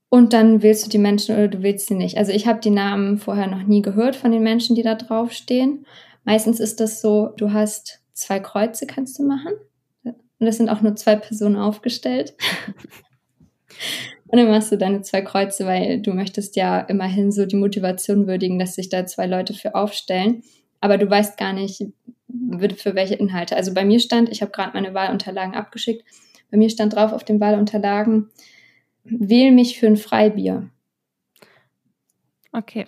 und dann wählst du die Menschen oder du wählst sie nicht. Also ich habe die Namen vorher noch nie gehört von den Menschen, die da draufstehen. Meistens ist das so, du hast zwei Kreuze, kannst du machen. Und es sind auch nur zwei Personen aufgestellt. Und dann machst du deine zwei Kreuze, weil du möchtest ja immerhin so die Motivation würdigen, dass sich da zwei Leute für aufstellen. Aber du weißt gar nicht, für welche Inhalte. Also bei mir stand, ich habe gerade meine Wahlunterlagen abgeschickt, bei mir stand drauf auf den Wahlunterlagen, wähl mich für ein Freibier. Okay.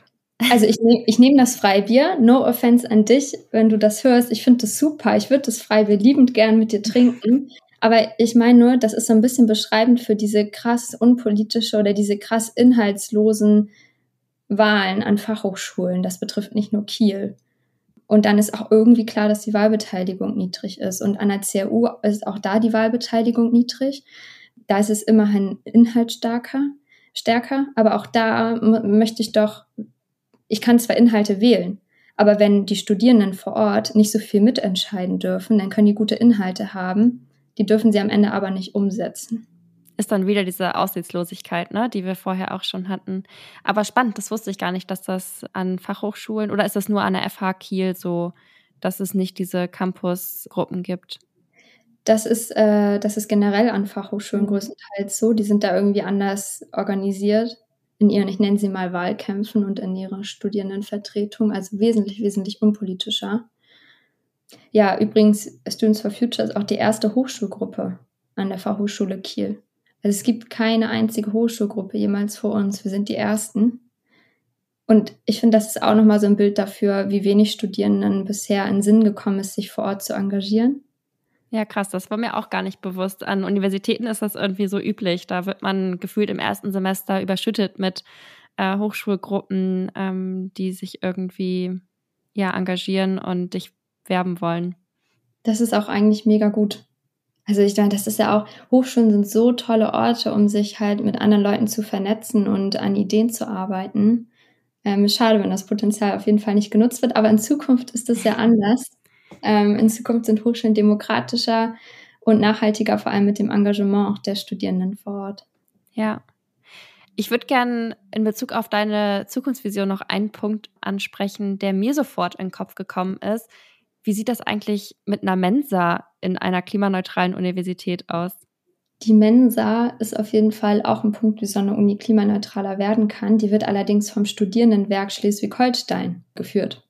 Also ich nehme ich nehm das Freibier, no offense an dich, wenn du das hörst. Ich finde das super. Ich würde das Freibier liebend gern mit dir trinken. Aber ich meine nur, das ist so ein bisschen beschreibend für diese krass unpolitische oder diese krass inhaltslosen Wahlen an Fachhochschulen. Das betrifft nicht nur Kiel. Und dann ist auch irgendwie klar, dass die Wahlbeteiligung niedrig ist. Und an der CRU ist auch da die Wahlbeteiligung niedrig. Da ist es immerhin inhaltsstarker, stärker. Aber auch da möchte ich doch, ich kann zwar Inhalte wählen, aber wenn die Studierenden vor Ort nicht so viel mitentscheiden dürfen, dann können die gute Inhalte haben die dürfen sie am Ende aber nicht umsetzen. Ist dann wieder diese Aussichtslosigkeit, ne, die wir vorher auch schon hatten. Aber spannend, das wusste ich gar nicht, dass das an Fachhochschulen oder ist das nur an der FH Kiel so, dass es nicht diese Campusgruppen gibt? Das ist, äh, das ist generell an Fachhochschulen mhm. größtenteils so. Die sind da irgendwie anders organisiert in ihren, ich nenne sie mal Wahlkämpfen und in ihrer Studierendenvertretung, also wesentlich, wesentlich unpolitischer. Ja, übrigens, Students for Future ist auch die erste Hochschulgruppe an der Fachhochschule Kiel. Also es gibt keine einzige Hochschulgruppe jemals vor uns. Wir sind die ersten. Und ich finde, das ist auch nochmal so ein Bild dafür, wie wenig Studierenden bisher in Sinn gekommen ist, sich vor Ort zu engagieren. Ja, krass, das war mir auch gar nicht bewusst. An Universitäten ist das irgendwie so üblich. Da wird man gefühlt im ersten Semester überschüttet mit äh, Hochschulgruppen, ähm, die sich irgendwie ja engagieren und dich werben wollen. Das ist auch eigentlich mega gut. Also ich meine, das ist ja auch, Hochschulen sind so tolle Orte, um sich halt mit anderen Leuten zu vernetzen und an Ideen zu arbeiten. Ähm, schade, wenn das Potenzial auf jeden Fall nicht genutzt wird, aber in Zukunft ist das ja anders. Ähm, in Zukunft sind Hochschulen demokratischer und nachhaltiger, vor allem mit dem Engagement auch der Studierenden vor Ort. Ja. Ich würde gerne in Bezug auf deine Zukunftsvision noch einen Punkt ansprechen, der mir sofort in den Kopf gekommen ist. Wie sieht das eigentlich mit einer Mensa in einer klimaneutralen Universität aus? Die Mensa ist auf jeden Fall auch ein Punkt, wie so eine Uni klimaneutraler werden kann. Die wird allerdings vom Studierendenwerk Schleswig-Holstein geführt.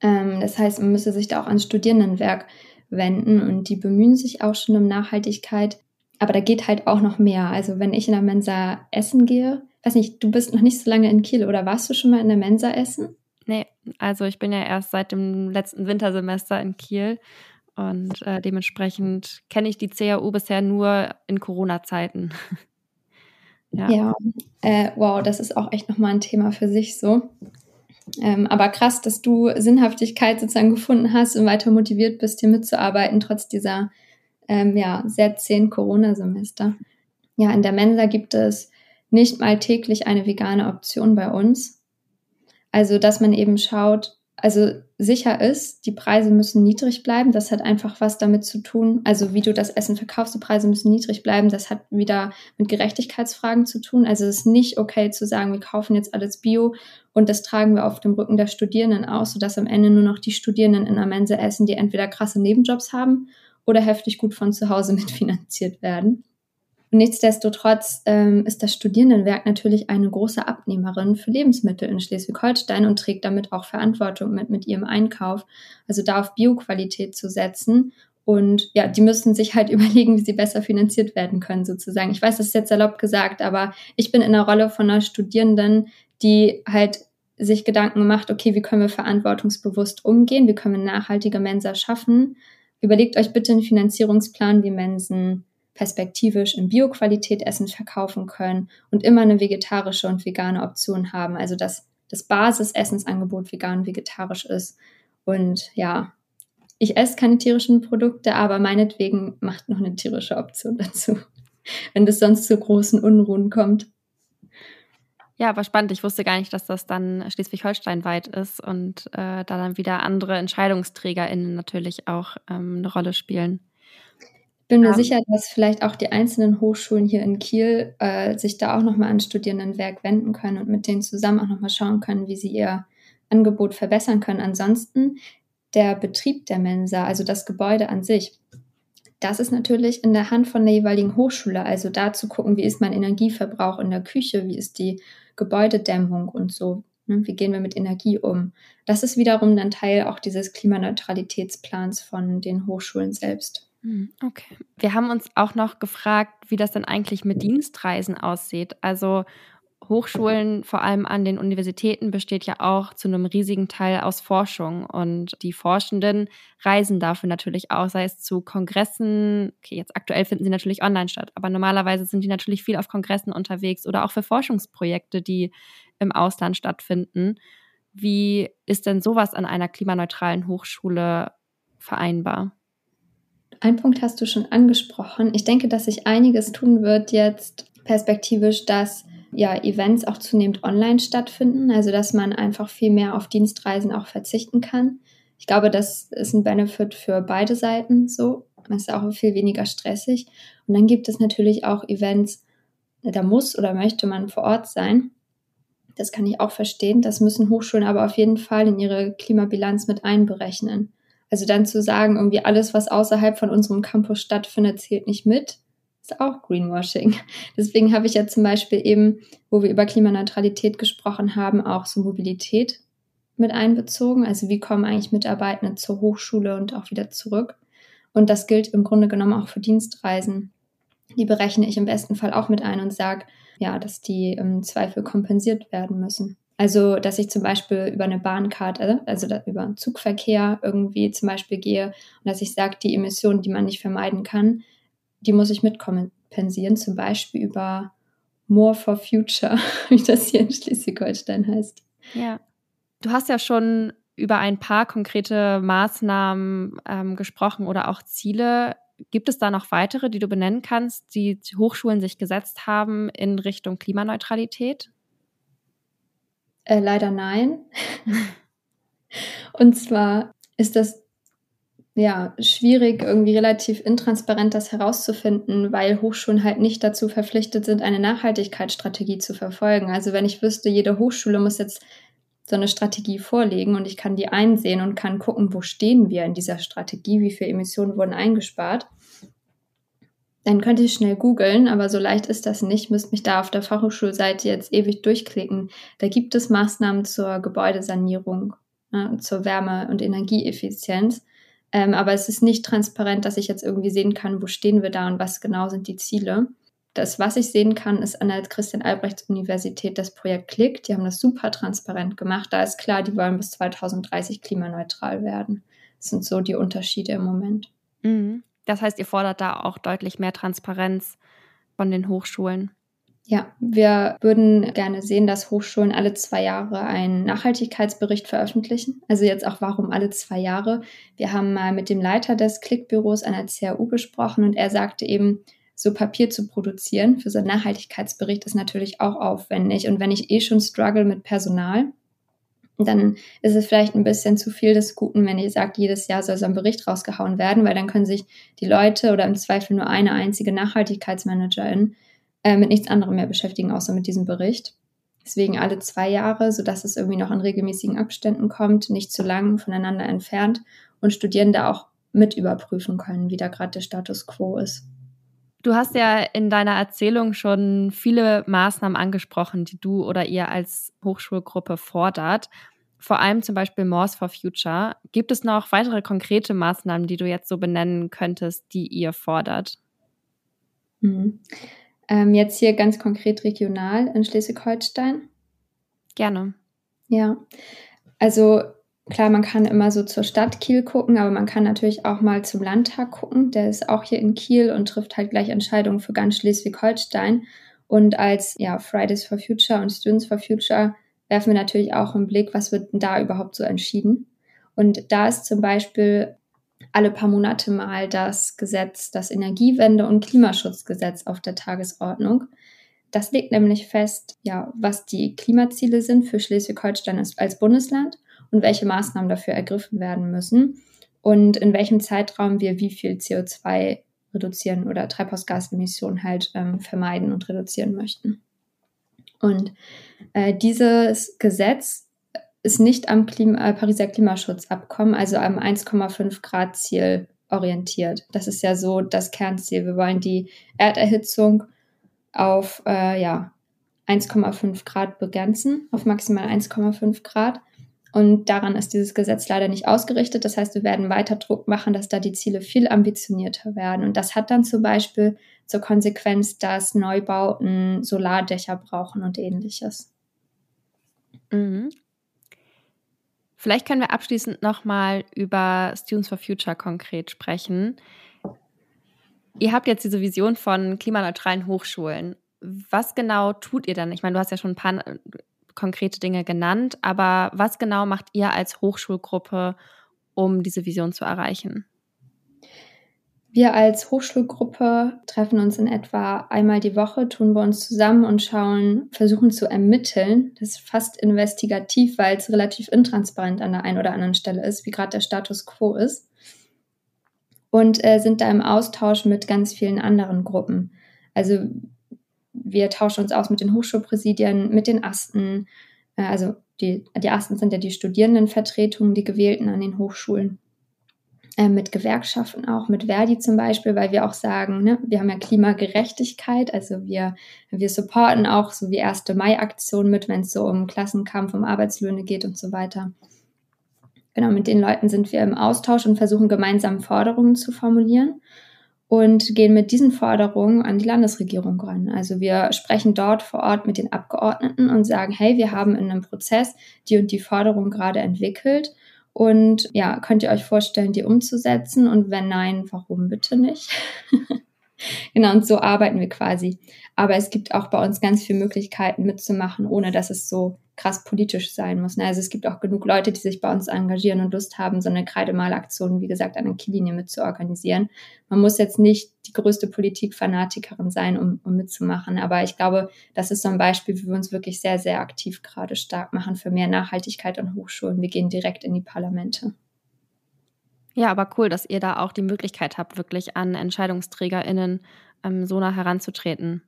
Ähm, das heißt, man müsste sich da auch ans Studierendenwerk wenden und die bemühen sich auch schon um Nachhaltigkeit. Aber da geht halt auch noch mehr. Also wenn ich in der Mensa essen gehe, weiß nicht, du bist noch nicht so lange in Kiel oder warst du schon mal in der Mensa essen? Nee, also ich bin ja erst seit dem letzten Wintersemester in Kiel und äh, dementsprechend kenne ich die CAU bisher nur in Corona-Zeiten. ja, ja äh, wow, das ist auch echt nochmal ein Thema für sich so. Ähm, aber krass, dass du Sinnhaftigkeit sozusagen gefunden hast und weiter motiviert bist, hier mitzuarbeiten, trotz dieser ähm, ja, sehr zehn Corona-Semester. Ja, in der Mensa gibt es nicht mal täglich eine vegane Option bei uns. Also, dass man eben schaut, also sicher ist, die Preise müssen niedrig bleiben. Das hat einfach was damit zu tun. Also wie du das Essen verkaufst, die Preise müssen niedrig bleiben. Das hat wieder mit Gerechtigkeitsfragen zu tun. Also es ist nicht okay zu sagen, wir kaufen jetzt alles Bio und das tragen wir auf dem Rücken der Studierenden aus, sodass am Ende nur noch die Studierenden in der Mensa essen, die entweder krasse Nebenjobs haben oder heftig gut von zu Hause mitfinanziert werden. Nichtsdestotrotz ähm, ist das Studierendenwerk natürlich eine große Abnehmerin für Lebensmittel in Schleswig-Holstein und trägt damit auch Verantwortung mit, mit ihrem Einkauf. Also da auf Bioqualität zu setzen. Und ja, die müssen sich halt überlegen, wie sie besser finanziert werden können, sozusagen. Ich weiß, das ist jetzt erlaubt gesagt, aber ich bin in der Rolle von einer Studierenden, die halt sich Gedanken macht, okay, wie können wir verantwortungsbewusst umgehen, wie können wir nachhaltige Mensa schaffen. Überlegt euch bitte einen Finanzierungsplan, wie Mensen perspektivisch in Bioqualität Essen verkaufen können und immer eine vegetarische und vegane Option haben. Also dass das Basisessensangebot vegan und vegetarisch ist. Und ja, ich esse keine tierischen Produkte, aber meinetwegen macht noch eine tierische Option dazu, wenn das sonst zu großen Unruhen kommt. Ja, aber spannend. Ich wusste gar nicht, dass das dann Schleswig-Holstein weit ist und äh, da dann wieder andere EntscheidungsträgerInnen natürlich auch ähm, eine Rolle spielen. Ich bin mir um, sicher, dass vielleicht auch die einzelnen Hochschulen hier in Kiel äh, sich da auch nochmal an Studierendenwerk wenden können und mit denen zusammen auch nochmal schauen können, wie sie ihr Angebot verbessern können. Ansonsten der Betrieb der Mensa, also das Gebäude an sich, das ist natürlich in der Hand von der jeweiligen Hochschule. Also da zu gucken, wie ist mein Energieverbrauch in der Küche, wie ist die Gebäudedämmung und so. Ne? Wie gehen wir mit Energie um? Das ist wiederum dann Teil auch dieses Klimaneutralitätsplans von den Hochschulen selbst. Hm, okay. Wir haben uns auch noch gefragt, wie das denn eigentlich mit Dienstreisen aussieht. Also Hochschulen, vor allem an den Universitäten, besteht ja auch zu einem riesigen Teil aus Forschung. Und die Forschenden reisen dafür natürlich auch, sei es zu Kongressen. Okay, jetzt aktuell finden sie natürlich online statt, aber normalerweise sind die natürlich viel auf Kongressen unterwegs oder auch für Forschungsprojekte, die im Ausland stattfinden. Wie ist denn sowas an einer klimaneutralen Hochschule vereinbar? Ein Punkt hast du schon angesprochen. Ich denke, dass sich einiges tun wird jetzt perspektivisch, dass ja, Events auch zunehmend online stattfinden, also dass man einfach viel mehr auf Dienstreisen auch verzichten kann. Ich glaube, das ist ein Benefit für beide Seiten so. Es ist auch viel weniger stressig. Und dann gibt es natürlich auch Events, da muss oder möchte man vor Ort sein. Das kann ich auch verstehen. Das müssen Hochschulen aber auf jeden Fall in ihre Klimabilanz mit einberechnen. Also dann zu sagen, irgendwie alles, was außerhalb von unserem Campus stattfindet, zählt nicht mit ist auch Greenwashing. Deswegen habe ich ja zum Beispiel eben, wo wir über Klimaneutralität gesprochen haben, auch so Mobilität mit einbezogen. Also wie kommen eigentlich Mitarbeitende zur Hochschule und auch wieder zurück? Und das gilt im Grunde genommen auch für Dienstreisen. Die berechne ich im besten Fall auch mit ein und sage, ja, dass die im Zweifel kompensiert werden müssen. Also, dass ich zum Beispiel über eine Bahnkarte, also über Zugverkehr irgendwie zum Beispiel gehe und dass ich sage, die Emissionen, die man nicht vermeiden kann, die muss ich mitkompensieren, zum Beispiel über More for Future, wie das hier in Schleswig-Holstein heißt. Ja. Du hast ja schon über ein paar konkrete Maßnahmen ähm, gesprochen oder auch Ziele. Gibt es da noch weitere, die du benennen kannst, die Hochschulen sich gesetzt haben in Richtung Klimaneutralität? Äh, leider nein. Und zwar ist das ja, schwierig, irgendwie relativ intransparent das herauszufinden, weil Hochschulen halt nicht dazu verpflichtet sind, eine Nachhaltigkeitsstrategie zu verfolgen. Also wenn ich wüsste, jede Hochschule muss jetzt so eine Strategie vorlegen und ich kann die einsehen und kann gucken, wo stehen wir in dieser Strategie, wie viele Emissionen wurden eingespart, dann könnte ich schnell googeln, aber so leicht ist das nicht. Müsste mich da auf der Fachhochschulseite jetzt ewig durchklicken. Da gibt es Maßnahmen zur Gebäudesanierung, ne, zur Wärme- und Energieeffizienz. Ähm, aber es ist nicht transparent, dass ich jetzt irgendwie sehen kann, wo stehen wir da und was genau sind die Ziele. Das, was ich sehen kann, ist an der Christian-Albrechts-Universität das Projekt Klick. Die haben das super transparent gemacht. Da ist klar, die wollen bis 2030 klimaneutral werden. Das sind so die Unterschiede im Moment. Mhm. Das heißt, ihr fordert da auch deutlich mehr Transparenz von den Hochschulen. Ja, wir würden gerne sehen, dass Hochschulen alle zwei Jahre einen Nachhaltigkeitsbericht veröffentlichen. Also jetzt auch warum alle zwei Jahre. Wir haben mal mit dem Leiter des Klickbüros an der CAU besprochen und er sagte eben, so Papier zu produzieren für so einen Nachhaltigkeitsbericht ist natürlich auch aufwendig. Und wenn ich eh schon struggle mit Personal, dann ist es vielleicht ein bisschen zu viel des Guten, wenn ihr sagt, jedes Jahr soll so ein Bericht rausgehauen werden, weil dann können sich die Leute oder im Zweifel nur eine einzige Nachhaltigkeitsmanagerin äh, mit nichts anderem mehr beschäftigen, außer mit diesem Bericht. Deswegen alle zwei Jahre, sodass es irgendwie noch in regelmäßigen Abständen kommt, nicht zu lang voneinander entfernt und Studierende auch mit überprüfen können, wie da gerade der Status quo ist. Du hast ja in deiner Erzählung schon viele Maßnahmen angesprochen, die du oder ihr als Hochschulgruppe fordert. Vor allem zum Beispiel Morse for Future. Gibt es noch weitere konkrete Maßnahmen, die du jetzt so benennen könntest, die ihr fordert? Mhm. Ähm, jetzt hier ganz konkret regional in Schleswig-Holstein. Gerne. Ja, also Klar, man kann immer so zur Stadt Kiel gucken, aber man kann natürlich auch mal zum Landtag gucken. Der ist auch hier in Kiel und trifft halt gleich Entscheidungen für ganz Schleswig-Holstein. Und als ja, Fridays for Future und Students for Future werfen wir natürlich auch einen Blick, was wird denn da überhaupt so entschieden. Und da ist zum Beispiel alle paar Monate mal das Gesetz, das Energiewende- und Klimaschutzgesetz auf der Tagesordnung. Das legt nämlich fest, ja, was die Klimaziele sind für Schleswig-Holstein als Bundesland und welche Maßnahmen dafür ergriffen werden müssen und in welchem Zeitraum wir wie viel CO2 reduzieren oder Treibhausgasemissionen halt ähm, vermeiden und reduzieren möchten. Und äh, dieses Gesetz ist nicht am Klima, äh, Pariser Klimaschutzabkommen, also am 1,5 Grad Ziel orientiert. Das ist ja so das Kernziel. Wir wollen die Erderhitzung auf äh, ja, 1,5 Grad begrenzen, auf maximal 1,5 Grad. Und daran ist dieses Gesetz leider nicht ausgerichtet. Das heißt, wir werden weiter Druck machen, dass da die Ziele viel ambitionierter werden. Und das hat dann zum Beispiel zur Konsequenz, dass Neubauten Solardächer brauchen und ähnliches. Mhm. Vielleicht können wir abschließend nochmal über Students for Future konkret sprechen. Ihr habt jetzt diese Vision von klimaneutralen Hochschulen. Was genau tut ihr dann? Ich meine, du hast ja schon ein paar konkrete Dinge genannt, aber was genau macht ihr als Hochschulgruppe, um diese Vision zu erreichen? Wir als Hochschulgruppe treffen uns in etwa einmal die Woche, tun wir uns zusammen und schauen, versuchen zu ermitteln. Das ist fast investigativ, weil es relativ intransparent an der einen oder anderen Stelle ist, wie gerade der Status quo ist. Und äh, sind da im Austausch mit ganz vielen anderen Gruppen. Also wir tauschen uns aus mit den Hochschulpräsidien, mit den Asten. Äh, also die, die Asten sind ja die Studierendenvertretungen, die gewählten an den Hochschulen. Äh, mit Gewerkschaften auch, mit Verdi zum Beispiel, weil wir auch sagen, ne, wir haben ja Klimagerechtigkeit, also wir, wir supporten auch so wie 1. Mai-Aktion mit, wenn es so um Klassenkampf, um Arbeitslöhne geht und so weiter. Genau, mit den Leuten sind wir im Austausch und versuchen gemeinsam Forderungen zu formulieren und gehen mit diesen Forderungen an die Landesregierung ran. Also wir sprechen dort vor Ort mit den Abgeordneten und sagen, hey, wir haben in einem Prozess die und die Forderung gerade entwickelt und ja, könnt ihr euch vorstellen, die umzusetzen? Und wenn nein, warum bitte nicht? genau, und so arbeiten wir quasi. Aber es gibt auch bei uns ganz viele Möglichkeiten mitzumachen, ohne dass es so krass politisch sein muss. Ne? Also es gibt auch genug Leute, die sich bei uns engagieren und Lust haben, so eine Kreidemalaktion, wie gesagt, an der Kiellinie mitzuorganisieren. Man muss jetzt nicht die größte Politikfanatikerin sein, um, um mitzumachen. Aber ich glaube, das ist so ein Beispiel, wie wir uns wirklich sehr, sehr aktiv gerade stark machen für mehr Nachhaltigkeit an Hochschulen. Wir gehen direkt in die Parlamente. Ja, aber cool, dass ihr da auch die Möglichkeit habt, wirklich an EntscheidungsträgerInnen ähm, so nah heranzutreten.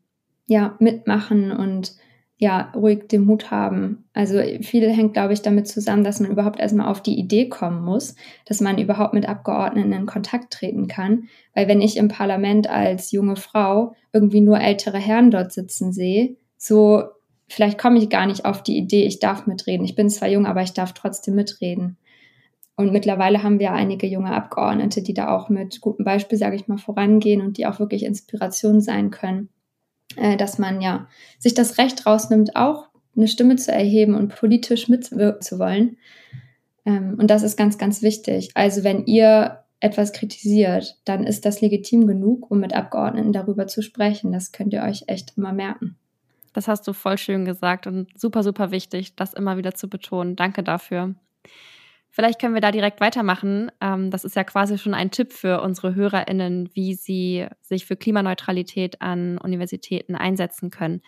Ja, mitmachen und ja, ruhig den Mut haben. Also viel hängt, glaube ich, damit zusammen, dass man überhaupt erstmal auf die Idee kommen muss, dass man überhaupt mit Abgeordneten in Kontakt treten kann. Weil wenn ich im Parlament als junge Frau irgendwie nur ältere Herren dort sitzen sehe, so vielleicht komme ich gar nicht auf die Idee, ich darf mitreden. Ich bin zwar jung, aber ich darf trotzdem mitreden. Und mittlerweile haben wir einige junge Abgeordnete, die da auch mit gutem Beispiel, sage ich mal, vorangehen und die auch wirklich Inspiration sein können äh, dass man ja sich das Recht rausnimmt, auch eine Stimme zu erheben und politisch mitwirken zu wollen. Ähm, und das ist ganz, ganz wichtig. Also wenn ihr etwas kritisiert, dann ist das legitim genug, um mit Abgeordneten darüber zu sprechen. Das könnt ihr euch echt immer merken. Das hast du voll schön gesagt und super, super wichtig, das immer wieder zu betonen. Danke dafür. Vielleicht können wir da direkt weitermachen. Ähm, das ist ja quasi schon ein Tipp für unsere HörerInnen, wie sie sich für Klimaneutralität an Universitäten einsetzen können.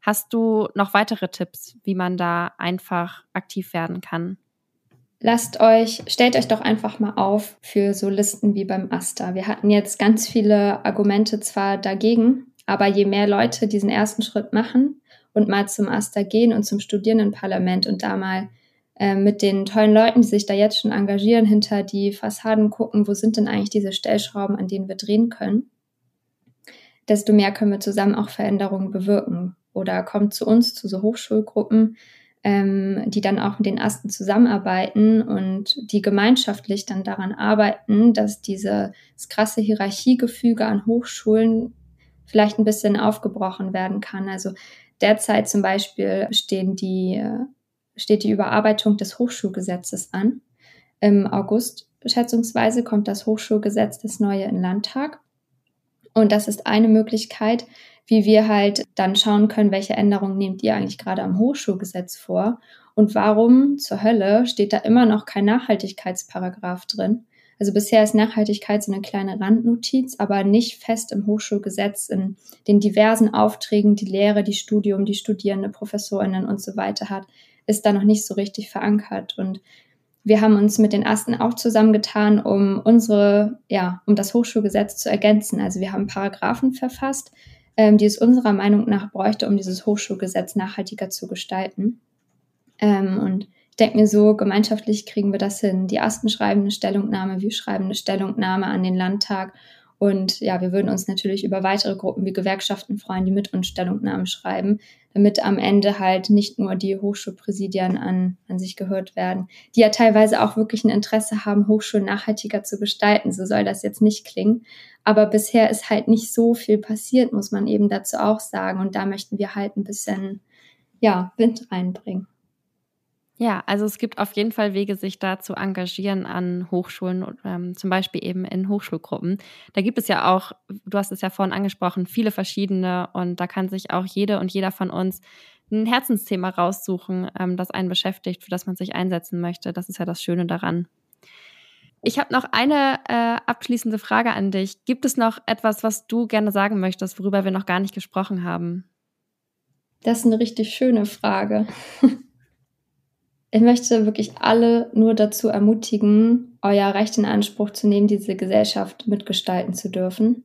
Hast du noch weitere Tipps, wie man da einfach aktiv werden kann? Lasst euch, stellt euch doch einfach mal auf für so Listen wie beim AStA. Wir hatten jetzt ganz viele Argumente zwar dagegen, aber je mehr Leute diesen ersten Schritt machen und mal zum AStA gehen und zum Studierendenparlament und da mal äh, mit den tollen Leuten, die sich da jetzt schon engagieren, hinter die Fassaden gucken, wo sind denn eigentlich diese Stellschrauben, an denen wir drehen können, desto mehr können wir zusammen auch Veränderungen bewirken. Oder kommt zu uns, zu so Hochschulgruppen, ähm, die dann auch mit den Asten zusammenarbeiten und die gemeinschaftlich dann daran arbeiten, dass dieses krasse Hierarchiegefüge an Hochschulen vielleicht ein bisschen aufgebrochen werden kann. Also derzeit zum Beispiel stehen die, äh, steht die Überarbeitung des Hochschulgesetzes an. Im August schätzungsweise kommt das Hochschulgesetz, das neue in Landtag. Und das ist eine Möglichkeit, wie wir halt dann schauen können, welche Änderungen nehmt ihr eigentlich gerade am Hochschulgesetz vor und warum zur Hölle steht da immer noch kein Nachhaltigkeitsparagraf drin. Also bisher ist Nachhaltigkeit so eine kleine Randnotiz, aber nicht fest im Hochschulgesetz in den diversen Aufträgen, die Lehre, die Studium, die Studierende, Professorinnen und so weiter hat, ist da noch nicht so richtig verankert. Und wir haben uns mit den Asten auch zusammengetan, um unsere, ja, um das Hochschulgesetz zu ergänzen. Also wir haben Paragraphen verfasst, ähm, die es unserer Meinung nach bräuchte, um dieses Hochschulgesetz nachhaltiger zu gestalten. Ähm, und ich denke mir so, gemeinschaftlich kriegen wir das hin. Die Asten schreiben eine Stellungnahme, wir schreiben eine Stellungnahme an den Landtag. Und ja, wir würden uns natürlich über weitere Gruppen wie Gewerkschaften freuen, die mit uns Stellungnahmen schreiben, damit am Ende halt nicht nur die Hochschulpräsidien an, an sich gehört werden, die ja teilweise auch wirklich ein Interesse haben, Hochschulen nachhaltiger zu gestalten. So soll das jetzt nicht klingen. Aber bisher ist halt nicht so viel passiert, muss man eben dazu auch sagen. Und da möchten wir halt ein bisschen, ja, Wind reinbringen. Ja, also es gibt auf jeden Fall Wege, sich da zu engagieren an Hochschulen, ähm, zum Beispiel eben in Hochschulgruppen. Da gibt es ja auch, du hast es ja vorhin angesprochen, viele verschiedene und da kann sich auch jede und jeder von uns ein Herzensthema raussuchen, ähm, das einen beschäftigt, für das man sich einsetzen möchte. Das ist ja das Schöne daran. Ich habe noch eine äh, abschließende Frage an dich. Gibt es noch etwas, was du gerne sagen möchtest, worüber wir noch gar nicht gesprochen haben? Das ist eine richtig schöne Frage. Ich möchte wirklich alle nur dazu ermutigen, euer Recht in Anspruch zu nehmen, diese Gesellschaft mitgestalten zu dürfen.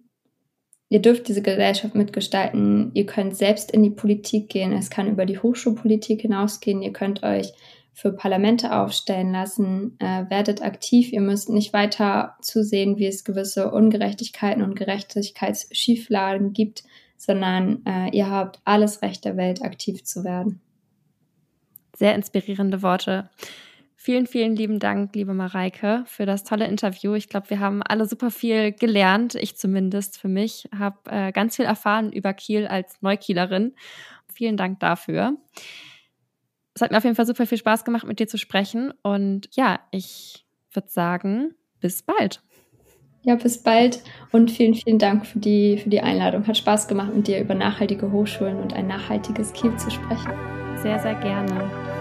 Ihr dürft diese Gesellschaft mitgestalten. Ihr könnt selbst in die Politik gehen. Es kann über die Hochschulpolitik hinausgehen. Ihr könnt euch für Parlamente aufstellen lassen. Äh, werdet aktiv. Ihr müsst nicht weiter zusehen, wie es gewisse Ungerechtigkeiten und Gerechtigkeitsschieflagen gibt, sondern äh, ihr habt alles Recht der Welt, aktiv zu werden. Sehr inspirierende Worte. Vielen, vielen lieben Dank, liebe Mareike, für das tolle Interview. Ich glaube, wir haben alle super viel gelernt. Ich zumindest für mich habe äh, ganz viel erfahren über Kiel als Neukielerin. Vielen Dank dafür. Es hat mir auf jeden Fall super viel Spaß gemacht, mit dir zu sprechen. Und ja, ich würde sagen, bis bald. Ja, bis bald und vielen, vielen Dank für die, für die Einladung. Hat Spaß gemacht, mit dir über nachhaltige Hochschulen und ein nachhaltiges Kiel zu sprechen. Sehr, sehr gerne.